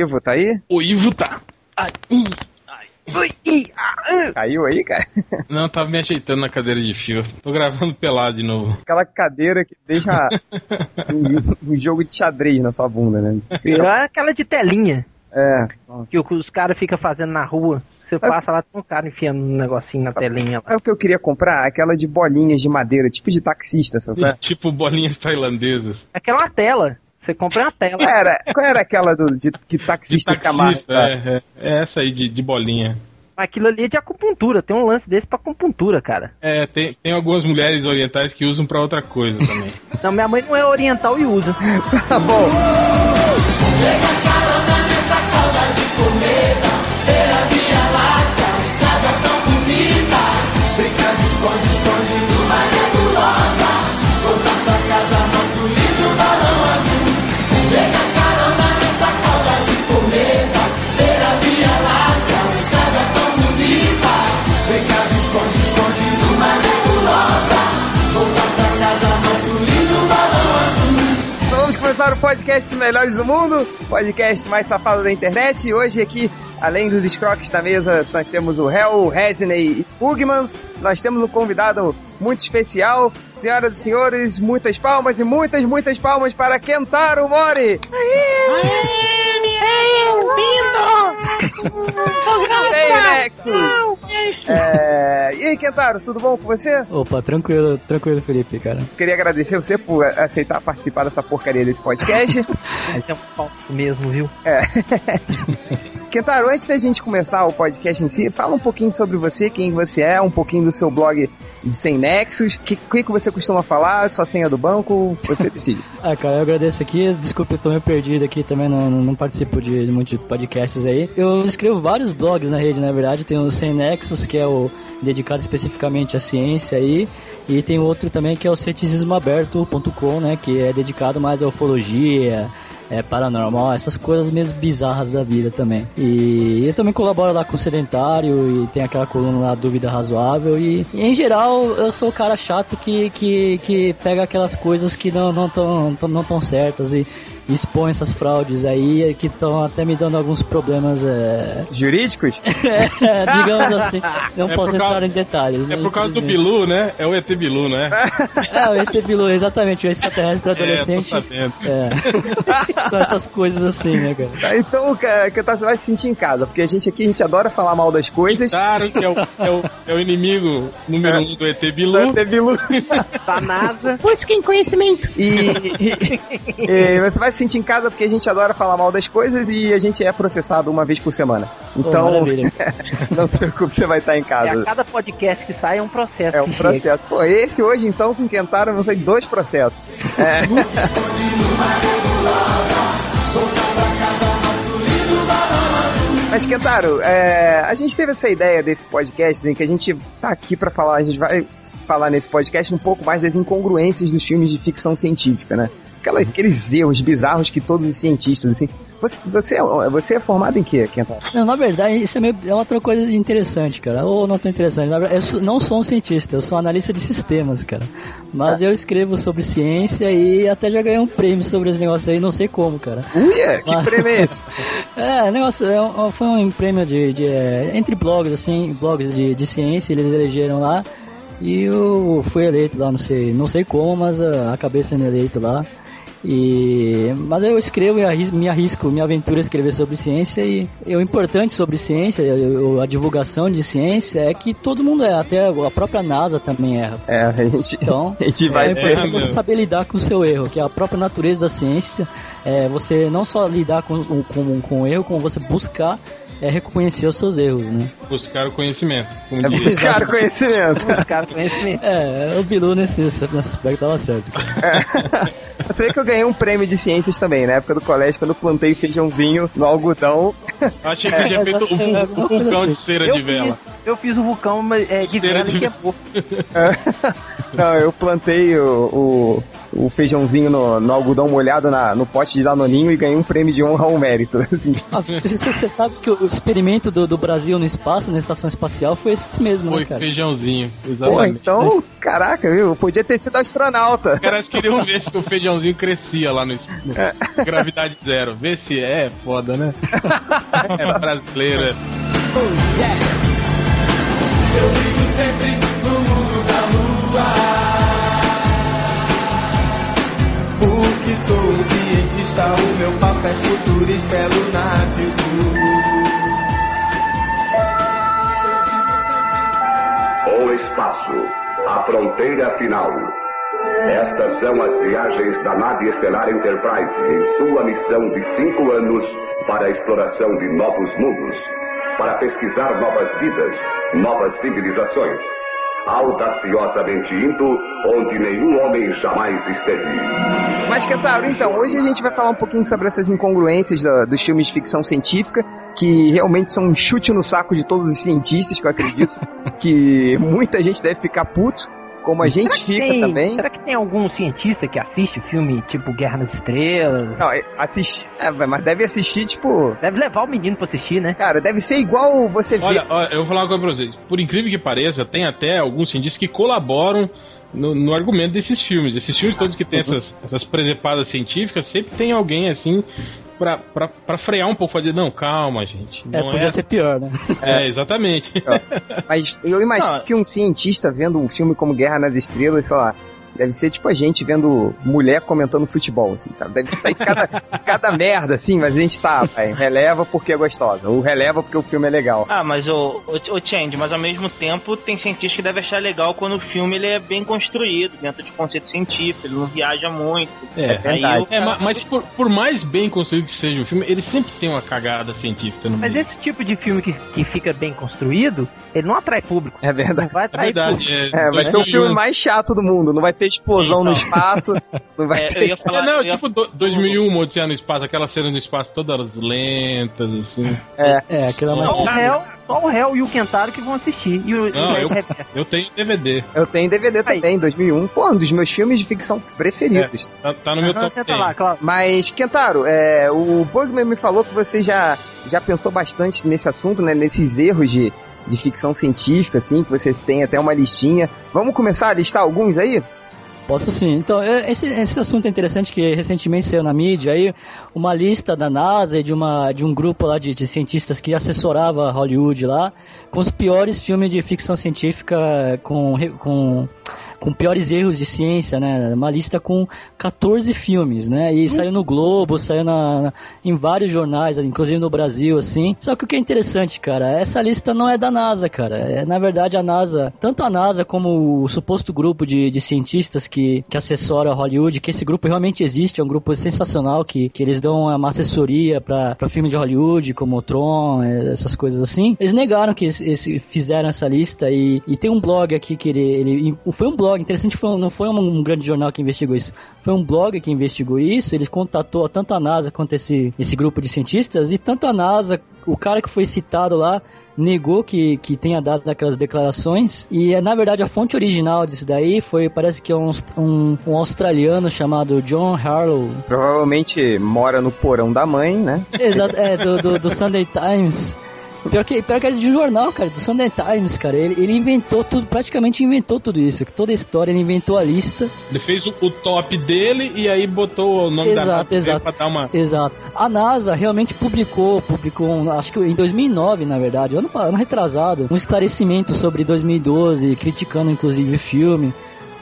Ivo, tá aí? O Ivo tá. Ai, ai. Ui, ih, ah. Caiu aí, cara? Não, tava me ajeitando na cadeira de fio. Tô gravando pelado de novo. Aquela cadeira que deixa um, um jogo de xadrez na sua bunda, né? É aquela de telinha É, nossa. que os caras ficam fazendo na rua. Você passa lá, tem um cara enfiando um negocinho na telinha. lá. Sabe o que eu queria comprar? Aquela de bolinhas de madeira, tipo de taxista, sabe? é? Tipo bolinhas tailandesas. Aquela é tela. Você compra uma tela. Qual era, qual era aquela do, de, que De taxista, se taxista, é, é, é essa aí de, de bolinha. Aquilo ali é de acupuntura. Tem um lance desse pra acupuntura, cara. É, tem, tem algumas mulheres orientais que usam pra outra coisa também. Não, minha mãe não é oriental e usa. Tá bom. Então vamos começar o podcast Melhores do Mundo, podcast mais safado da internet. E hoje aqui, além dos escroques da mesa, nós temos o Hel, Resney e Pugman. Nós temos um convidado muito especial. Senhoras e senhores, muitas palmas e muitas, muitas palmas para Kentaro Mori! Ei, Nexus! É... E aí, Kentaro, tudo bom com você? Opa, tranquilo, tranquilo, Felipe, cara. Queria agradecer você por aceitar participar dessa porcaria desse podcast. Esse é um pau mesmo, viu? É. Kentaro, antes da gente começar o podcast em si, fala um pouquinho sobre você, quem você é, um pouquinho do seu blog de Sem Nexus, o que, que, você costuma falar, sua senha do banco, você decide. Ah, cara, eu agradeço aqui. Desculpa, eu tô meio perdido aqui também, não, não participo de muitos podcasts aí. Eu escrevo vários blogs na rede, na verdade. Tem o Sem Nexus, que é o dedicado especificamente à ciência aí. E tem outro também que é o ceticismoaberto.com, né? Que é dedicado mais à ufologia, é, paranormal, essas coisas mesmo bizarras da vida também. E eu também colaboro lá com o Sedentário e tem aquela coluna lá, Dúvida Razoável. E, e, em geral eu sou o cara chato que, que, que pega aquelas coisas que não não tão, tão- não tão certas e expõe essas fraudes aí que estão até me dando alguns problemas, é, Jurídicos? digamos assim. Não É posso por causa- entrar em detalhes. É né, por causa do. Bilu, né? É o ET Bilu, né? É, o ET Bilu, exatamente, o extraterrestre É, tô adolescente. É. São essas coisas assim, né, cara? Tá, Então, cara, Kentaro, você vai se sentir em casa, porque a gente aqui, a gente adora falar mal das coisas. Claro que é o, é o, é o inimigo número um do ET Bilu. Vai ter Bilu. Da NASA. Busquem conhecimento. E, e- e você vai sentir em casa porque a gente adora falar mal das coisas e a gente é processado uma vez por semana. Então, não se preocupe, você vai estar em É, a casa. cada podcast que sai é um processo. É um que chega. processo. Pô, esse hoje, então, com Kentaro, vão ser dois processos. É. Mas, Kentaro, é, a gente teve essa ideia desse podcast em que a gente tá aqui pra falar, a gente vai falar nesse podcast um pouco mais das incongruências dos filmes de ficção científica, né? Aquela- aqueles erros bizarros que todos os cientistas, assim. Você, você, é- você é formado em quê, Kentaro? Não, na verdade, isso é, meio, é outra coisa interessante, cara. Ou não tão interessante. Na verdade, eu não sou um cientista, eu sou analista de sistemas, cara. Mas eu escrevo sobre ciência e até já ganhei um prêmio sobre esse negócio aí, não sei como, cara. Uia, que Ah. prêmio é esse? É, negócio, é um- foi um prêmio de, de, é, entre blogs, assim, blogs de, de ciência, eles elegeram lá. E eu fui eleito lá, não sei, não sei como, mas ah, acabei sendo eleito lá. E, mas eu escrevo e me arrisco, me aventuro a escrever sobre ciência e, e o importante sobre ciência, eu- a divulgação de ciência é que todo mundo é, até a própria NASA também erra. É, a gente, Então, a gente vai é importante você saber lidar com o seu erro, que é a própria natureza da ciência. É você não só lidar com, com, com o erro, como você buscar é, reconhecer os seus erros, né? Buscar o conhecimento. Como é diria. buscar conhecimento. Buscar conhecimento. É, o Bilu nesse, nesse aspecto tava certo. cara. Eu sei que eu ganhei um prêmio de ciências também, na época do colégio, quando eu plantei feijãozinho no algodão. Eu achei que você tinha feito um, um vulcão de cera Eu de vela. fiz, eu fiz o vulcão mas, é, de Cera grana de- e queimou. Não, eu plantei o, o, o feijãozinho no, no algodão molhado na, no pote de danoninho e ganhei um prêmio de honra ao mérito. Assim. Ah, Você, você sabe que o experimento do, do Brasil no espaço, na estação espacial, foi esse mesmo, Foi né, cara? feijãozinho. Pô, Exatamente. então, caraca, viu? Eu podia ter sido astronauta. Os caras queriam ver se o feijãozinho crescia lá no, no gravidade zero. Ver se é foda, né? É brasileira. Porque sou um cientista, o meu papo é futurista, é lunático. O espaço, a fronteira final. Estas são as viagens da nave estelar Enterprise em sua missão de cinco anos para a exploração de novos mundos, para pesquisar novas vidas, novas civilizações, audaciosamente indo onde nenhum homem jamais esteve. Mas, Kentaro, então, hoje a gente vai falar um pouquinho sobre essas incongruências da- dos filmes de ficção científica, que realmente são um chute no saco de todos os cientistas, que eu acredito que muita gente deve ficar puto, como a gente fica Tem- também. Será que tem algum cientista que assiste filme tipo Guerra nas Estrelas? Não, é- assistir, é, mas deve assistir, tipo... Deve levar o menino pra assistir, né? Cara, deve ser igual você ver... Olha, olha, eu vou falar uma coisa pra vocês. Por incrível que pareça, tem até alguns cientistas que colaboram no, no argumento desses filmes. Esses filmes todos que tem essas, essas presepadas científicas, sempre tem alguém assim pra, pra, pra frear um pouco, fazer, não, calma, gente. É, podia ser pior, né? É, exatamente. Mas eu imagino Não. que um cientista vendo um filme como Guerra nas Estrelas, sei lá, deve ser tipo a gente vendo mulher comentando futebol, assim, sabe? Deve sair cada, cada merda, assim, mas a gente tá, pai, releva porque é gostosa, ou releva porque o filme é legal. Ah, mas o, o, o Change, mas ao mesmo tempo tem cientista que deve achar legal quando o filme ele é bem construído, dentro de conceito científico, ele não viaja muito. É, Aí verdade. É, cara- ma- mas por, por mais bem construído que seja o filme, ele sempre tem uma cagada científica no Mas meio. esse tipo de filme que, que fica bem construído, ele não atrai público. É verdade. Não vai É atrair verdade. público. É, É, vai ser o 2001. filme mais chato do mundo, não vai ter explosão no Então. espaço, não vai É, eu ter... ia falar, É, não, eu ia- tipo do- 2001, uma Odisseia no Espaço, aquelas cenas no espaço todas lentas, assim. É, é mais. Só o réu, só o réu e o Kentaro que vão assistir. E o, e o Não, eu-. Eu tenho DVD. Eu tenho DVD também, 2001, pô, um dos meus filmes de ficção preferidos. Tá, tá no meu Não, top senta 10. lá, claro. Mas, Kentaro, é, o Bugman me falou que você já, já pensou bastante nesse assunto, né? Nesses erros de, de ficção científica, assim, que você tem até uma listinha. Vamos começar a listar alguns aí? Posso sim. Então, é, esse, esse assunto é interessante que recentemente saiu na mídia aí uma lista da NASA e de, uma, de um grupo lá de, de cientistas que assessorava Hollywood lá com os piores filmes de ficção científica com, com, com piores erros de ciência, né? Uma lista com 14 filmes, né? E saiu no Globo, saiu na, na- em vários jornais, inclusive no Brasil, assim. Só que o que é interessante, cara, essa lista não é da NASA, cara. É, na verdade, a NASA, tanto a NASA como o suposto grupo de, de cientistas que, que assessora Hollywood, que esse grupo realmente existe, é um grupo sensacional, que, que eles dão uma assessoria para filme de Hollywood, como o Tron, eh, essas coisas assim. Eles negaram que esse- esse- fizeram essa lista e, e tem um blog aqui que ele, ele foi um blog interessante, foi não foi um, um grande jornal que investigou isso, foi um blog que investigou isso. Ele contatou tanto a NASA quanto esse, esse grupo de cientistas e tanto a NASA, o cara que foi citado lá negou que, que tenha dado aquelas declarações e é, na verdade a fonte original disso daí foi parece que é um, um, um australiano chamado John Harlow Provavelmente mora no porão da mãe, né? Exato, é, do, do, do Sunday Times. O pior que, pior que é de um jornal, cara, do Sunday Times, cara. Ele, ele inventou tudo, praticamente inventou tudo isso. que Toda a história, ele inventou a lista. Ele fez o, o top dele e aí botou o nome da Exato, NASA dele exato. pra dar uma. Exato. A NASA realmente publicou, publicou, um- acho que em 2009, na verdade, ano, ano retrasado, um esclarecimento sobre 2012, criticando inclusive o filme.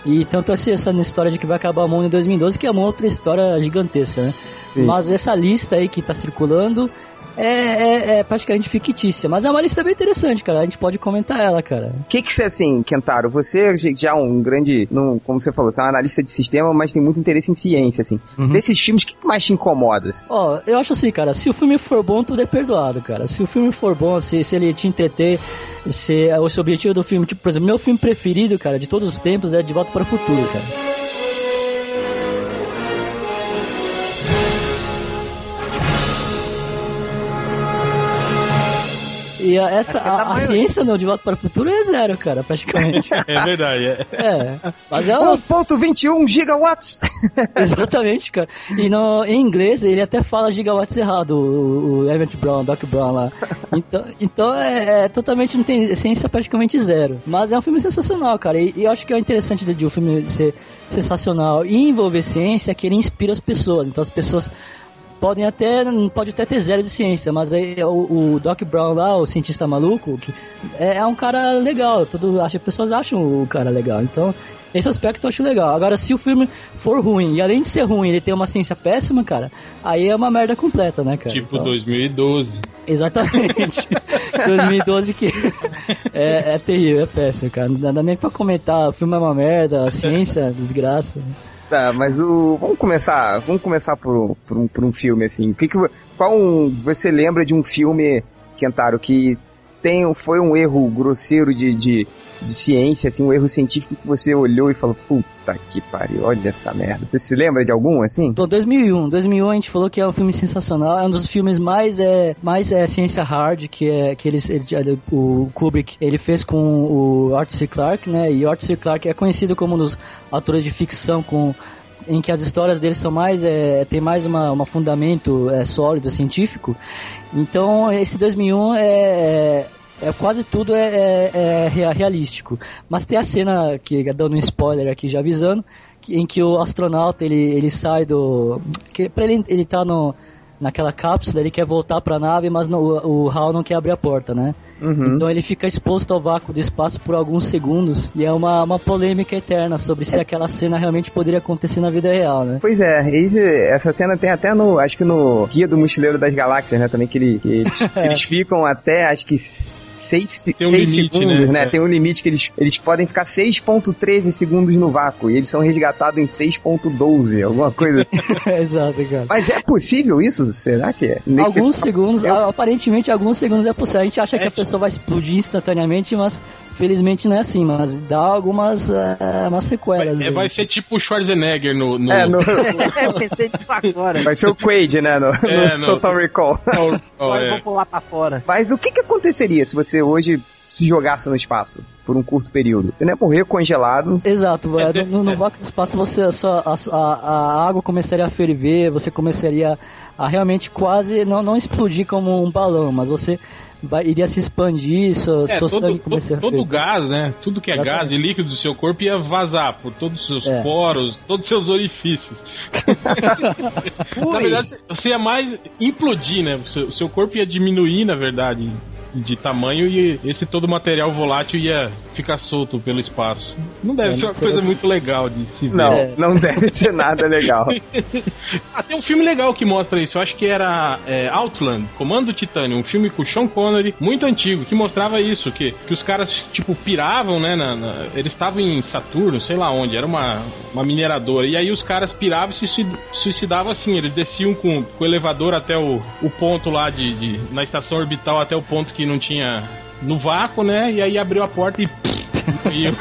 E tanto essa, essa história de que vai acabar o mundo em 2012, que é uma outra história gigantesca, né? Sim. Mas essa lista aí que tá circulando é, é- é praticamente fictícia. Mas é uma lista bem interessante, cara. A gente pode comentar ela, cara. O que que você, assim, Kentaro, você já é um grande, não, como você falou, você é um analista de sistema, mas tem muito interesse em ciência, assim. Desses filmes, o que que mais te incomoda? assim? Ó, eu acho assim, cara, se o filme for bom, tudo é perdoado, cara. Se o filme for bom, se, se ele te entreter, se o seu objetivo do filme, tipo, por exemplo, meu filme preferido, cara, de todos os tempos é De Volta para o Futuro, cara. E a- essa, é a, a ciência no De Volta para o Futuro é zero, cara, praticamente. É verdade, é. é, mas é uma 1.21 gigawatts! Exatamente, cara. E no, em inglês ele até fala gigawatts errado, o, o Everett Brown, Doc Brown lá. Então, então é, é totalmente, não tem ciência praticamente zero. Mas é um filme sensacional, cara. E, e eu acho que é interessante de, de um filme ser sensacional e envolver ciência é que ele inspira as pessoas. Então as pessoas podem até pode até ter zero de ciência, mas aí o, o Doc Brown lá, o cientista maluco, que é, é um cara legal. Todo, acho, as pessoas acham o cara legal. Então esse aspecto eu acho legal. Agora, se o filme for ruim, e além de ser ruim, ele tem uma ciência péssima, cara, aí é uma merda completa, né, cara? Tipo Então, 2012. Exatamente. 2012 que é, é terrível, é péssimo, cara. Não dá- dá nem pra comentar. O filme é uma merda, a ciência, é desgraça. Tá, mas o. Vamos começar. Vamos começar por, por, um, por um filme, assim. Que que, qual um, você lembra de um filme, Kentaro, que tem, foi um erro grosseiro de, de, de ciência, assim, um erro científico que você olhou e falou, puta que pariu, olha essa merda. Você se lembra de algum, assim? Bom, 2001. 2001 a gente falou que é um filme sensacional. É um dos filmes mais é, mais é, ciência hard que é que eles ele- o Kubrick ele fez com o Arthur C. Clarke, né? E Arthur C. Clarke é conhecido como um dos autores de ficção com em que as histórias dele são mais é, tem mais uma, uma fundamento é, sólido científico. Então esse 2001 é, é é, quase tudo é, é- é rea- realístico. Mas tem a cena que dando um spoiler aqui já avisando, em que o astronauta ele, ele sai do. Que, pra ele ele tá no, naquela cápsula, ele quer voltar pra nave, mas no, o HAL não quer abrir a porta, né? Uhum. Então ele fica exposto ao vácuo do espaço por alguns segundos e é uma, uma polêmica eterna sobre se aquela cena realmente poderia acontecer na vida real, né? Pois é, esse- essa cena tem até no, acho que no Guia do Mochileiro das Galáxias, né, também que, ele- que eles, eles ficam até, acho que seis, se- Tem um seis limite, segundos, né? né? Tem um limite que eles, eles podem ficar 6.13 segundos no vácuo e eles são resgatados em 6.12, alguma coisa. assim. Exato, cara. Mas é possível isso? Será que é? Nem que Alguns fala- segundos, Eu- a- aparentemente alguns segundos é possível. A gente acha que a pessoa vai explodir instantaneamente, mas felizmente não é assim, mas dá algumas é, umas sequelas. É, aí. vai ser tipo o Schwarzenegger no. no... É, no, eu pensei nisso agora. vai ser o Quaid, né? No, É, no no- Total Recall. Oh, Agora eu é. vou pular pra fora. Mas o que, que aconteceria se você hoje se jogasse no espaço por um curto período? Você não ia morrer congelado. Exato, É, é, no, no vácuo do espaço você a, sua- a, a- a água começaria a ferver, você começaria a realmente quase não, não explodir como um balão, mas você vai, iria se expandir, seu, É, seu todo, sangue começaria a todo gás, né? Tudo que é Exatamente. gás e líquido do seu corpo ia vazar por todos os seus É. poros, todos os seus orifícios. na verdade, você ia mais implodir, né? O seu, seu corpo ia diminuir, na verdade, de tamanho e esse todo material volátil ia ficar solto pelo espaço. Não deve É, ser uma coisa muito legal de se ver. Não, É. não deve ser nada legal. Ah, tem um filme legal que mostra isso. Eu acho que era é, Outland, Comando Titânio, um filme com Sean Connery, muito antigo, que mostrava isso, que, que os caras, tipo, piravam, né? na- na- eles estavam em Saturno, sei lá onde, era uma, uma mineradora. E aí os caras piravam e se suicid- suicidavam assim. Eles desciam com, com o elevador até o, o ponto lá de, de- na estação orbital, até o ponto que não tinha. No vácuo, né? E aí abriu a porta e. e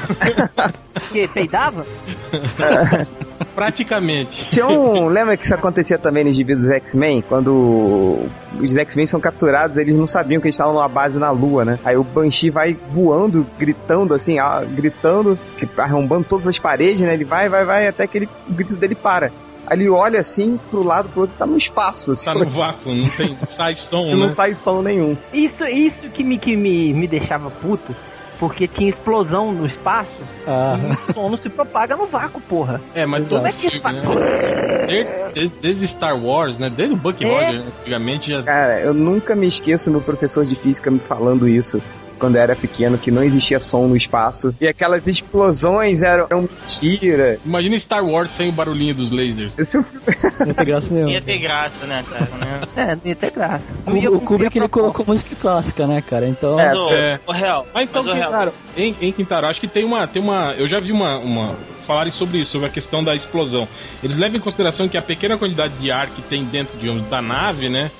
Que peidava? praticamente. Tinha um. Lembra que isso acontecia também nos gibis dos X-Men? Quando os X-Men são capturados, eles não sabiam que eles estavam numa base na Lua, né? Aí o Banshee vai voando, gritando assim, ah, gritando, que- arrombando todas as paredes, né? Ele vai, vai, vai, até que ele, o grito dele para. Aí ele olha assim pro lado, pro outro, tá no espaço. Assim, Tá no vácuo, não tem. sai som, não né? sai som nenhum. Isso, isso que, me, que me, me deixava puto, porque tinha explosão no espaço Ah, e o som não se propaga no vácuo, porra. É, mas Como é que faz? né? Desde, desde- desde Star Wars, né? Desde o Buck É. Rogers, antigamente já. Cara, eu nunca me esqueço meu professor de física me falando isso. Quando era pequeno, que não existia som no espaço. E aquelas explosões eram, eram mentira. Imagina Star Wars sem o barulhinho dos lasers. Esse não tem graça nenhuma. Ia ter graça, né, cara? Né? É, não ia ter graça. O, ia o Kubrick ele colocou música clássica, né, cara? Então. É, é. ô, Real, Mas então, mas, Quintaro, em, em Quintaro, acho que tem uma, tem uma. Eu já vi uma, uma. falarem sobre isso, sobre a questão da explosão. Eles levam em consideração que a pequena quantidade de ar que tem dentro, digamos, da nave, né?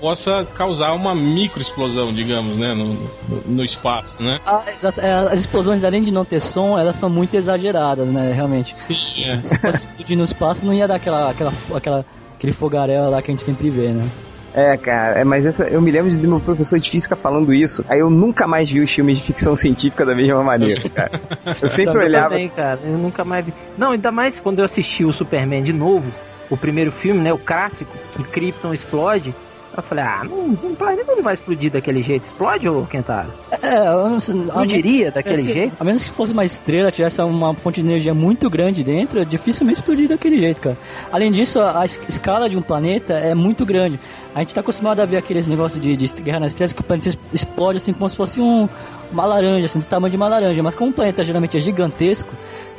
Possa causar uma microexplosão, digamos, né? No, no, no espaço, né? Ah, exato. É, as explosões, além de não ter som, elas são muito exageradas, né? Realmente. Sim, é. Se fosse explodir no espaço, não ia dar aquela, aquela, aquela, aquele fogaréu lá que a gente sempre vê, né? É, cara, é, mas essa, eu me lembro de meu professor de física falando isso. Aí eu nunca mais vi os filmes de ficção científica da mesma maneira, cara. Eu sempre Eu olhava. também, cara. Eu nunca mais vi. Não, ainda mais quando eu assisti o Superman de novo, o primeiro filme, né? O clássico, que Krypton explode. Eu falei, ah, não, um planeta não vai explodir daquele jeito. Explode, ô Kentaro? É, eu não, Não diria daquele se- jeito? A menos que fosse uma estrela, tivesse uma fonte de energia muito grande dentro, é dificilmente explodir daquele jeito, cara. Além disso, a, a es- escala de um planeta é muito grande. A gente tá acostumado a ver aqueles negócios de, de guerra nas estrelas que o planeta explode assim como se fosse um, uma laranja, assim, do tamanho de uma laranja. Mas como o planeta geralmente é gigantesco,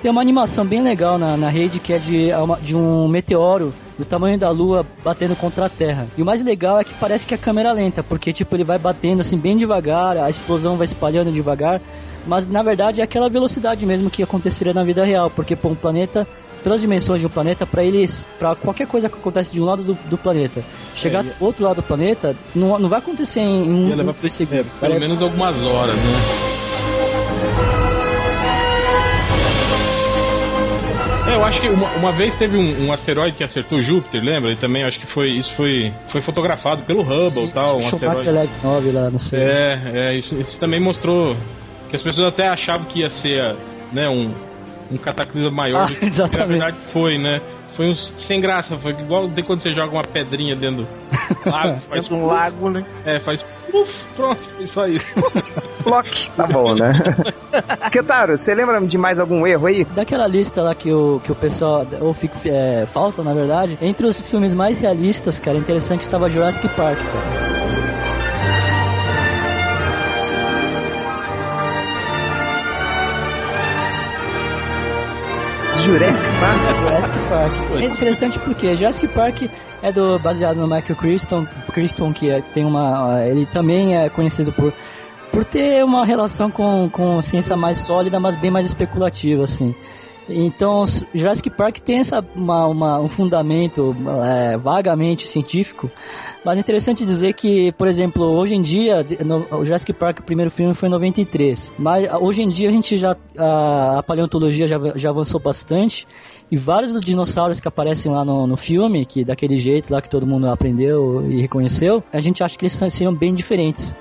tem uma animação bem legal na, na rede que é de, é de um meteoro do tamanho da Lua batendo contra a Terra. E o mais legal é que parece que a câmera é lenta, porque tipo ele vai batendo assim bem devagar, a explosão vai espalhando devagar, mas na verdade é aquela velocidade mesmo que aconteceria na vida real, porque pô, um planeta pelas dimensões de um planeta, para eles, para qualquer coisa que acontece de um lado do, do planeta, chegar É, do outro lado do planeta, não, não vai acontecer em um, Ia levar um dois segundos. Pelo menos algumas horas, né? Eu acho que uma, uma vez teve um, um asteroide que acertou Júpiter, lembra? E também acho que foi isso foi, foi fotografado pelo Hubble e tal, um asteroide. Leve 9 lá, não sei. É, é isso, isso também mostrou que as pessoas até achavam que ia ser, né, um, um cataclismo maior Ah, do que na verdade foi, né? Foi um sem graça, foi igual de quando você joga uma pedrinha dentro do lago, faz um lago, né? É, faz puf, pronto, isso. Block, tá bom, né? Ketaro, você lembra de mais algum erro aí? Daquela lista lá que o, que o pessoal, ou fica é, falsa na verdade, entre os filmes mais realistas, cara, interessante estava Jurassic Park, cara. Jurassic Park? Jurassic Park. É interessante porque Jurassic Park é do, baseado no Michael Crichton, Crichton que é- tem uma, ele também é conhecido por por ter uma relação com, com ciência mais sólida, mas bem mais especulativa, assim. Então, Jurassic Park tem essa, uma, uma- um fundamento é, vagamente científico, mas é interessante dizer que, por exemplo, hoje em dia, no- o Jurassic Park, o primeiro filme foi em 93, mas ah, hoje em dia a gente já, a, a paleontologia já, já avançou bastante, e vários dos dinossauros que aparecem lá no, no filme, que daquele jeito lá que todo mundo aprendeu e reconheceu, a gente acha que eles seriam bem diferentes.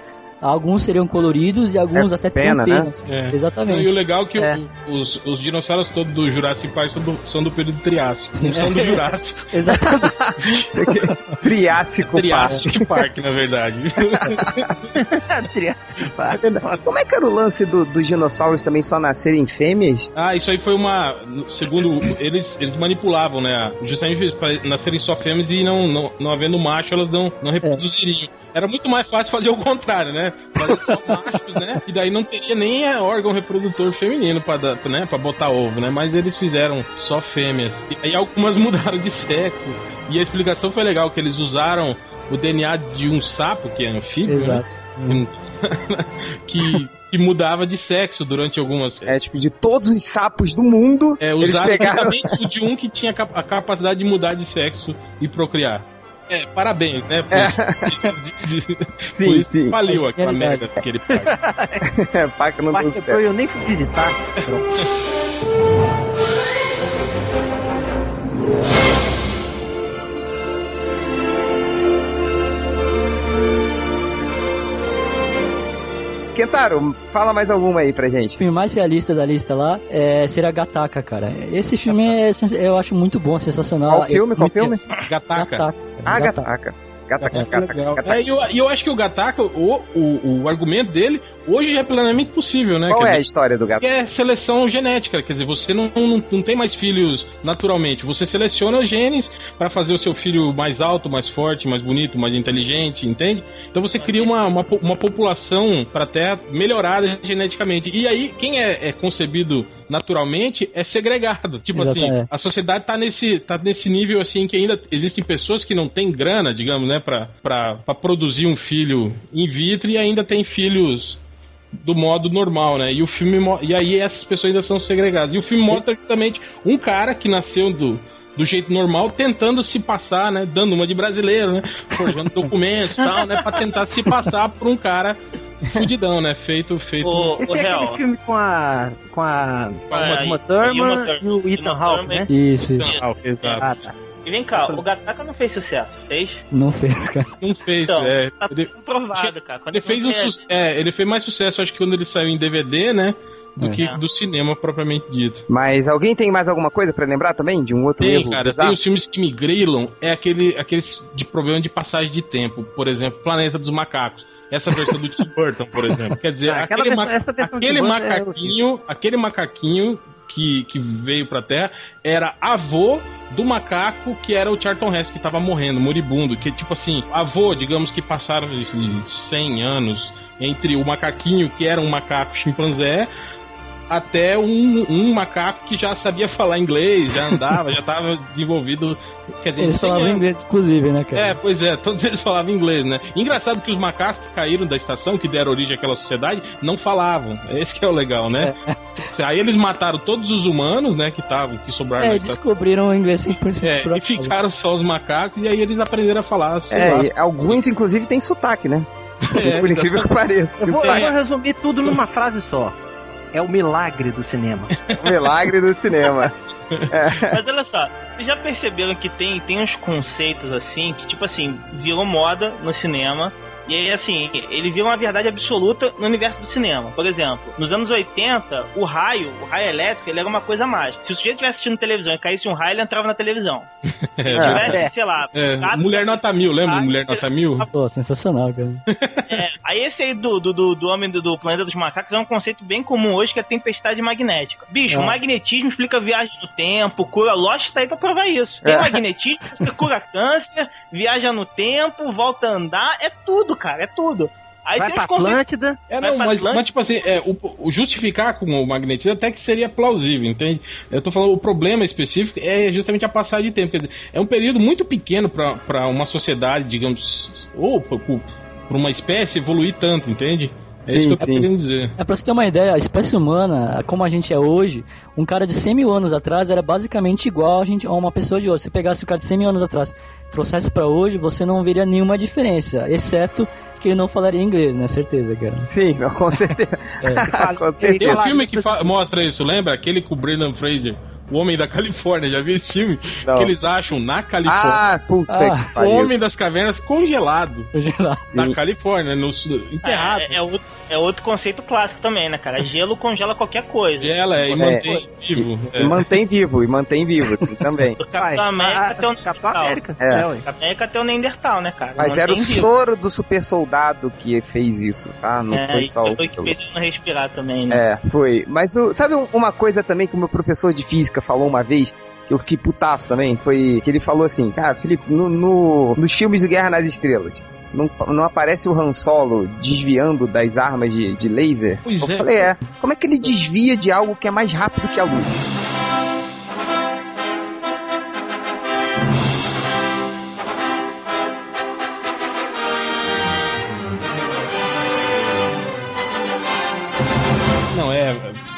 Alguns seriam coloridos e alguns É até pena, né? penas. É. Exatamente. E o legal é que É. os, os dinossauros todos do Jurassic Park são do, são do período Triássico. Sim. Não são do Jurássico. Exatamente. Triássico Park. Triássico Park, na verdade. Jurassic Park. Como é que era o lance do- dos dinossauros também só nascerem fêmeas? ah, isso aí foi uma. Segundo eles, eles manipulavam, né? Justamente para nascerem só fêmeas e não, não, não havendo macho, elas não, não reproduziriam. Era muito mais fácil fazer o contrário, né? Machos, né? E daí não teria nem é, órgão reprodutor feminino pra, dar- né? pra botar ovo, né? Mas eles fizeram só fêmeas. E aí algumas mudaram de sexo. E a explicação foi legal, que eles usaram o DNA de um sapo, que é anfíbio, né? Exato. que, que mudava de sexo durante algumas. É, tipo, de todos os sapos do mundo, É, eles usaram pegaram... o de um que tinha a capacidade de mudar de sexo e procriar. É, parabéns, né? Por, de- de- Sim, por isso sim. faliu aquela Genialidade. merda daquele parque. É, Parque não Parque deu eu nem fui visitar. Kentaro, fala mais alguma aí pra O gente. filme mais realista da lista lá é ser a Gataka, cara. Esse filme é, eu acho muito bom, sensacional. Qual filme? Qual filme? Gataca. Gataka. Ah, Gataka. Gataca. Gataca, É, Gataca, legal. Gataca. É, e eu, eu acho que o Gataca, o, o, o argumento dele, hoje é plenamente possível, né? Qual Quer é a dizer, história do que Gataca? é seleção genética, quer dizer, você não, não, não tem mais filhos naturalmente, você seleciona genes para fazer o seu filho mais alto, mais forte, mais bonito, mais inteligente, entende? Então você cria uma, uma, uma população para a Terra melhorada geneticamente. E aí, quem é, é concebido naturalmente é segregado. Tipo assim, Exatamente. a sociedade tá nesse, tá nesse nível assim que ainda existem pessoas que não têm grana, digamos, né, pra, pra, pra produzir um filho in vitro e ainda tem filhos do modo normal, né? E o filme e aí essas pessoas ainda são segregadas. E o filme mostra justamente um cara que nasceu do do jeito normal, tentando se passar, né? Dando uma de brasileiro, né? Forjando documentos e tal, né? Pra tentar se passar por um cara fudidão, né? Feito, feito. O, Esse o é real. aquele filme com a. com a. com a Ah, Uma e- Thurman Uma e o Ethan Uma Hawke, Thurman. né? Isso, isso. Exato. Ah, tá. E vem cá, o Gataka não fez sucesso, fez? Não fez, cara. Não fez, Então, é. tá Ele, comprovado, cara. Quando ele fez um su- é, ele fez mais sucesso, acho que quando ele saiu em DVD, né? Do É. que do cinema propriamente dito. Mas alguém tem mais alguma coisa pra lembrar também? De um outro Tem, erro? cara, bizarro? tem os filmes que me grilam, é aquele, aqueles de problema de passagem de tempo. Por exemplo, Planeta dos Macacos. Essa versão do Tim Burton, por exemplo. Quer dizer, Ah, aquele, versão- ma- essa versão de aquele Burton é macaquinho, aquele macaquinho que, que veio pra Terra era avô do macaco que era o Charlton Heston, que tava morrendo, moribundo. Que, tipo assim, avô, digamos que passaram assim, 100 anos entre o macaquinho, que era um macaco chimpanzé, até um, um macaco que já sabia falar inglês, já andava, já estava desenvolvido. Quer dizer, Eles 100 falavam anos. inglês, inclusive, né, cara? É, pois é, todos eles falavam inglês, né? Engraçado que os macacos que caíram da estação, que deram origem àquela sociedade, não falavam. Esse que é o legal, né? Aí eles mataram todos os humanos, né, que estavam, que sobraram É, descobriram o inglês 100% É, e ficaram só os macacos, e aí eles aprenderam a falar. É, e alguns inclusive têm sotaque, né? É, Por incrível que pareça. Eu vou, eu vou resumir tudo numa frase só. É o milagre do cinema. O milagre do cinema. Mas olha só, vocês já perceberam que tem, tem uns conceitos assim, que tipo assim, virou moda no cinema. E aí, assim, ele vira uma verdade absoluta no universo do cinema. Por exemplo, nos anos 80, o raio, o raio elétrico, ele era uma coisa mágica. Se o sujeito estivesse assistindo televisão e caísse um raio, ele entrava na televisão. Se tivesse, É. sei lá, É, gato- Mulher Nota Mil, lembra? Mulher Nota Mil? Pô, sensacional, cara. É, aí esse aí do, do, do, do homem do, do planeta dos macacos é um conceito bem comum hoje, que é a tempestade magnética. Bicho, É. o magnetismo explica viagem no tempo, cura Lost tá aí pra provar isso. Tem É. magnetismo, você cura câncer, viaja no tempo, volta a andar, é tudo, cara, é tudo. Aí Vai tem pra Atlântida. É, não, mas, mas, tipo assim, é, o, o justificar com o magnetismo até que seria plausível, entende? Eu tô falando, o problema específico é justamente a passagem de tempo. Quer dizer, é um período muito pequeno para uma sociedade, digamos, ou para uma espécie evoluir tanto, entende? É Sim, isso que eu tô sim. querendo dizer. É pra você ter uma ideia, a espécie humana, como a gente é hoje, um cara de 100 mil anos atrás era basicamente igual a, gente, a uma pessoa de hoje. Se pegasse o cara de 100 mil anos atrás, trouxesse pra hoje, você não veria nenhuma diferença, exceto que ele não falaria inglês, né? Certeza, cara. Sim, não, com certeza. com Tem certeza. um falar filme que mostra isso, lembra? Aquele com o Brendan Fraser, O Homem da Califórnia, já viu esse filme? Não. Que eles acham na Califórnia. Ah, puta Ah, que o pariu. Homem das Cavernas congelado Congelado. na. Califórnia, no, enterrado. É, é outro, é outro conceito clássico também, né, cara? Gelo congela qualquer coisa. Gela é, e É. mantém vivo. E É. mantém vivo, e mantém vivo assim, também. Do Capitão América até o Capitão Neandertal. América. É. É. Capitão América até o Neandertal, né, cara? Mas era o vivo. soro do super soldado que fez isso, tá? Não É, foi e só o. foi que fez não respirar também, né? É, foi. Mas o- sabe um- uma coisa também que o meu professor de física falou uma vez? Que eu fiquei putaço também, foi que ele falou assim, cara, Felipe, no, no- nos filmes de Guerra nas Estrelas, não, não aparece o Han Solo desviando das armas de, de laser? Pois eu é. falei, é. Como é que ele desvia de algo que é mais rápido que a luz?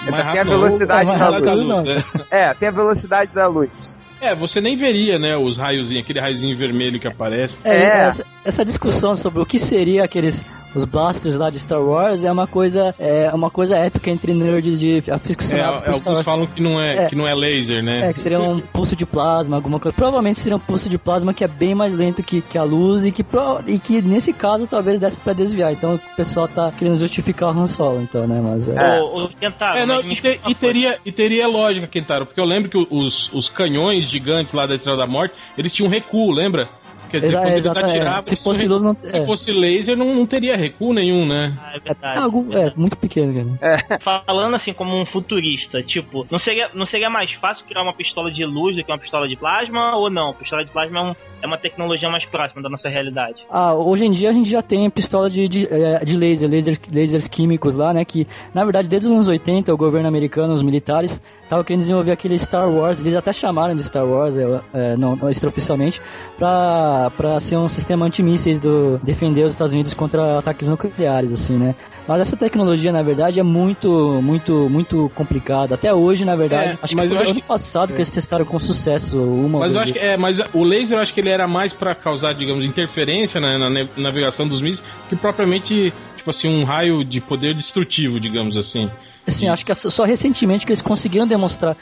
É, mais tem a velocidade da luz. não. é. É, tem a velocidade da luz. É, você nem veria, né, os raiozinhos, aquele raiozinho vermelho que aparece. É, É. Essa, essa discussão sobre o que seria aqueles os blasters lá de Star Wars é uma coisa é uma coisa épica entre nerds de É, aficionados por Star alguns Wars. falam que não é, É. que não é laser, né? É, que seria um pulso de plasma, alguma coisa. Provavelmente seria um pulso de plasma que é bem mais lento que, que a luz e que, e que nesse caso talvez desse pra desviar. Então o pessoal tá querendo justificar o Han Solo, então, né? Mas é. Ou, ou tentaram, É, não, e, te- e teria, e teria lógica, Kentaro, porque eu lembro que os, os canhões gigantes lá da Estrela da Morte, eles tinham recuo, lembra? Quer dizer, eles exatamente. atiravam, Se fosse luz, não. recuo. Se É, fosse laser, não, não teria recuo nenhum, né? Ah, é é, verdade. algo- é, muito pequeno, cara. Falando assim como um futurista, tipo, não seria, não seria mais fácil criar uma pistola de luz do que uma pistola de plasma ou não? Pistola de plasma é, um- é uma tecnologia mais próxima da nossa realidade. Ah, hoje em dia a gente já tem pistola de, de, de laser, lasers, lasers químicos lá, né? Que na verdade desde os anos 80 o governo americano, os militares, estavam querendo desenvolver aquele Star Wars, eles até chamaram de Star Wars, eh, não, não extraoficialmente, pra, pra ser um sistema antimísseis do defender os Estados Unidos contra ataques nucleares, assim, né? Mas essa tecnologia, na verdade, é muito, muito, muito complicada. Até hoje, na verdade, É, acho que foi acho ano que- passado que eles testaram com sucesso uma Mas eu acho que, é, mas o laser eu acho que ele era mais pra causar, digamos, interferência né, na ne- navegação dos mísseis que propriamente, tipo assim, um raio de poder destrutivo, digamos assim. Assim, acho que é só recentemente que eles conseguiram demonstrar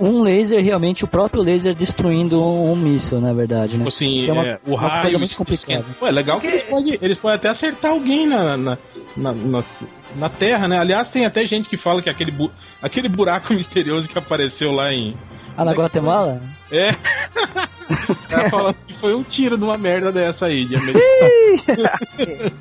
um laser realmente, o próprio laser destruindo um, um míssil, na verdade, né? Tipo assim, Que é uma- é, o uma raio. coisa muito complicada. Pô, é legal que eles podem, eles podem até acertar alguém na, na, na, na- na Terra, né? Aliás, tem até gente que fala que aquele, bu- aquele buraco misterioso que apareceu lá em. Ah, na Guatemala? É. tá falando que foi um tiro numa merda dessa aí, de.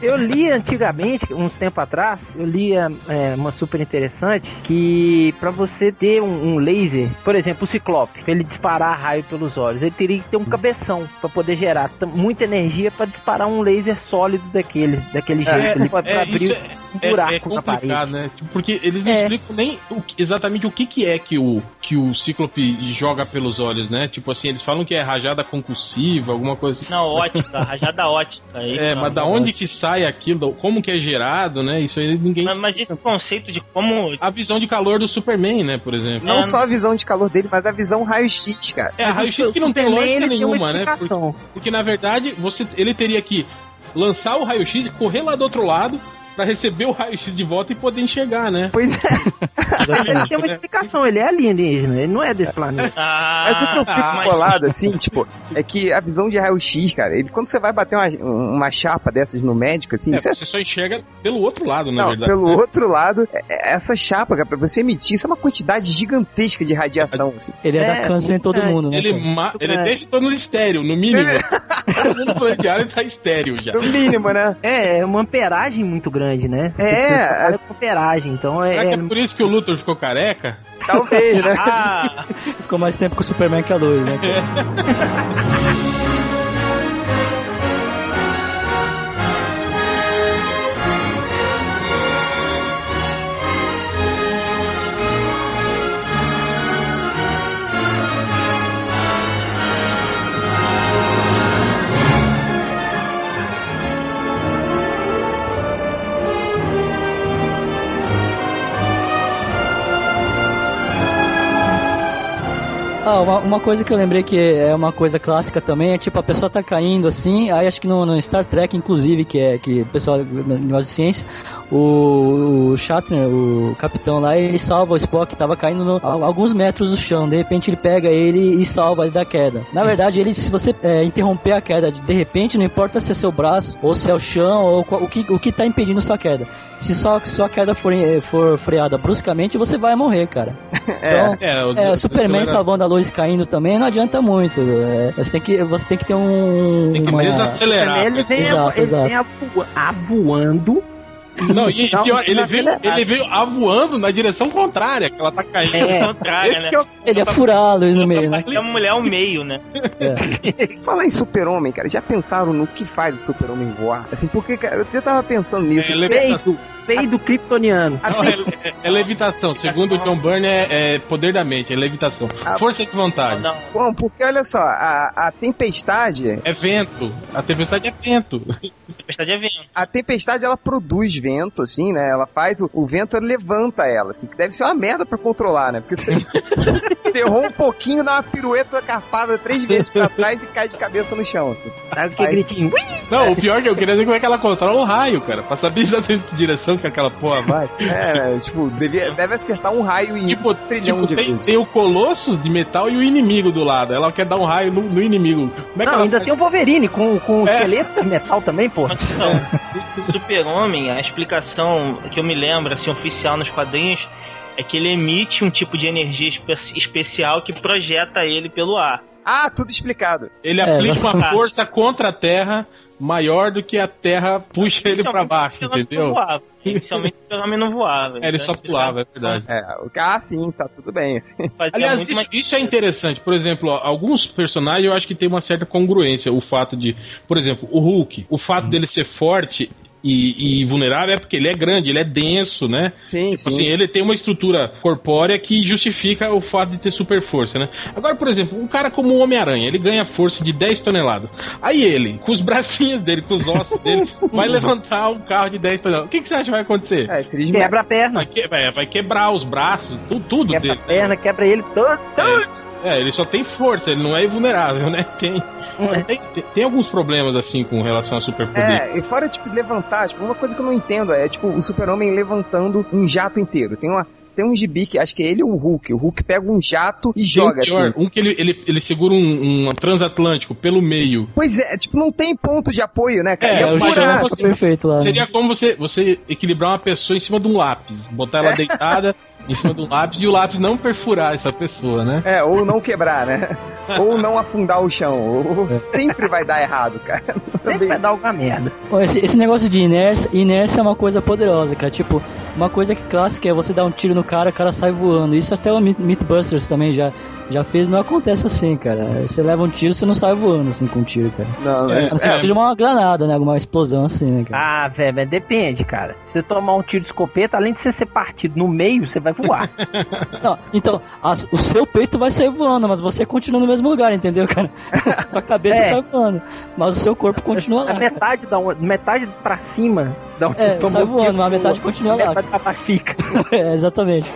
Eu li antigamente, uns tempos atrás, eu lia é, uma super interessante que pra você ter um, um laser, por exemplo, o Ciclope, pra ele disparar raio pelos olhos, ele teria que ter um cabeção pra poder gerar muita energia pra disparar um laser sólido daquele, daquele jeito. ele pode É, abrir um é, buraco é na parede. né? Tipo, Porque eles não É. explicam nem o exatamente o que, que é que o, que o Cíclope joga pelos olhos, né? Tipo assim, eles falam que é rajada concussiva, alguma coisa assim. Não, ótica, rajada ótica. aí É, não. mas da onde que sai aquilo, como que é gerado, né? Isso aí ninguém. Mas, mas esse conceito de como. A visão de calor do Superman, né, por exemplo. Não É. só a visão de calor dele, mas a visão raio-x, cara. É, raio-x que não tem lógica ele tem nenhuma, né? Porque, porque, na verdade, você, ele teria que lançar o raio-x e correr lá do outro lado pra receber o raio-x de volta e poder enxergar, né? Pois é. Ele tem uma explicação, ele é alienígena, ele não é desse planeta. Ah, Mas o que eu fico mas- bolado, assim, tipo, é que a visão de raio-x, cara, ele, quando você vai bater uma, uma chapa dessas no médico, assim, É, é você só enxerga pelo outro lado, na Não, verdade. pelo né? outro lado, é- é- essa chapa, cara, pra você emitir, isso é uma quantidade gigantesca de radiação. Assim. Ele ia É, dar câncer em todo muito mundo, né? Ele, ele deixa todo mundo estéreo, no mínimo. todo mundo planejado tá estéreo já. No mínimo, né? É, é uma amperagem muito grande, né? É, com amperagem, então é. Será que é- é por isso que o Luthor ficou careca? Talvez, né? Ah, Ficou mais tempo com o Superman que a Lois, né? Ah, uma, uma coisa que eu lembrei que é uma coisa clássica também é tipo a pessoa tá caindo assim, aí acho que no, no Star Trek, inclusive, que é que o pessoal negócio de ciência, o, o Shatner, o capitão lá, ele salva o Spock que tava caindo no- a, alguns metros do chão, de repente ele pega ele e salva ele da queda. Na verdade, ele, se você é, interromper a queda de, repente, não importa se é seu braço, ou se é o chão, ou o que, o que tá impedindo sua queda. Se só sua queda for, eh, for freada bruscamente, você vai morrer, cara. Então, É, o- é, o- Superman acelera- salvando a luz caindo também não adianta muito. é, você, tem que, você tem que ter um. Tem que uma- desacelerar. ele vem, Exato, ele exato. vem avoa- avoando. Não, e, e Não, pior, ele não veio, ele veio avoando na direção contrária, que ela tá caindo. É, contrária, Esse né? que é o- Ele ia furar a luz no meio, né? É uma mulher ao meio, né? Falar em super-homem, cara, já pensaram no que faz o super-homem voar? Assim, porque, cara, eu já tava pensando nisso. É. Peido, peido kryptoniano. Não, é, é- é levitação. Segundo o John Byrne, é, é poder da mente, é levitação. Ah. Força de vontade. Não, Bom, porque olha só, a, a tempestade, É vento. A tempestade é vento. tempestade é vento. a tempestade ela produz vento, assim, né? Ela faz o, o vento levanta ela, assim, que deve ser uma merda pra controlar, né? Porque você, você errou um pouquinho, dá uma pirueta carpada três vezes pra trás e cai de cabeça no chão. assim. Sabe que gritinho? Ui! Não, o pior é que eu queria dizer como é que ela controla o raio, cara. Pra saber exatamente que direção que aquela porra vai. É, né? tipo, devia, deve acertar um raio em Tipo, trilhão tipo de tem, vezes. tem o colosso de metal e o inimigo do lado. Ela quer dar um raio no, no inimigo. Como é que Não, ela ainda faz? tem o Wolverine com, com o É. esqueleto de metal também, pô. Então, o Super-Homem, a explicação que eu me lembro, assim, oficial nos quadrinhos, é que ele emite um tipo de energia espe- especial que projeta ele pelo ar. Ah, tudo explicado. Ele É, aplica uma mas- força contra a Terra maior do que a Terra puxa ele pra baixo, entendeu? Não voava. Inicialmente o Super-Homem não voava. É, ele só pulava, é verdade. É, o- ah, sim, tá tudo bem. Assim. Aliás, isso, mais- isso é interessante. Por exemplo, ó, alguns personagens eu acho que tem uma certa congruência. O fato de, por exemplo, o Hulk, o fato dele ser forte e, e vulnerável é porque ele é grande, ele é denso, né? Sim, Tipo assim, ele tem uma estrutura corpórea que justifica o fato de ter super força, né? Agora, por exemplo, um cara como o Homem-Aranha, ele ganha força de 10 toneladas. Aí ele, com os bracinhos dele, com os ossos dele, vai levantar um carro de 10 toneladas. O que, que você acha que vai acontecer? É, se eles me- Quebra a perna. Vai, que- vai- vai quebrar os braços, tu- tudo Quebra a dele. perna, quebra ele todo. todo. É, ele só tem força, ele não é invulnerável, né? Tem, É. tem, tem- tem alguns problemas assim com relação a superpoder. É, e fora, tipo, levantar, tipo, uma coisa que eu não entendo é, tipo, o super-homem levantando um jato inteiro. Tem uma tem um gibi que acho que é ele ou o Hulk. O Hulk pega um jato e Tem joga um pior, assim. um que ele, ele, ele segura um, um transatlântico pelo meio. Pois é, tipo, não tem ponto de apoio, né, cara? É, é furar, assim. você- perfeito lá. né? Seria como você, você equilibrar uma pessoa em cima de um lápis, botar ela deitada em cima de um lápis e o lápis não perfurar essa pessoa, né? É, ou não quebrar, né? ou não afundar o chão. Ou- Sempre vai dar errado, cara. Sempre vai dar alguma merda. Pô, esse, esse negócio de inércia, inércia é uma coisa poderosa, cara. Tipo, uma coisa que clássica é você dar um tiro no cara, o cara sai voando. Isso até o Myth- Mythbusters também já, já fez, não acontece assim, cara. Você leva um tiro, você não sai voando assim com um tiro, cara. Não, É? A não ser que seja uma granada, né? Alguma explosão assim, né, cara? Ah, velho, mas depende, cara. Se você tomar um tiro de escopeta, além de você ser partido no meio, você vai voar. Não, então, as- o seu peito vai sair voando, mas você continua no mesmo lugar, entendeu, cara? Sua cabeça É. sai voando, mas o seu corpo continua A lá. metade, da onde, metade pra cima da onde É, você tomou sai voando, tiro, mas a metade continua A lá. metade pra fica. é, exatamente.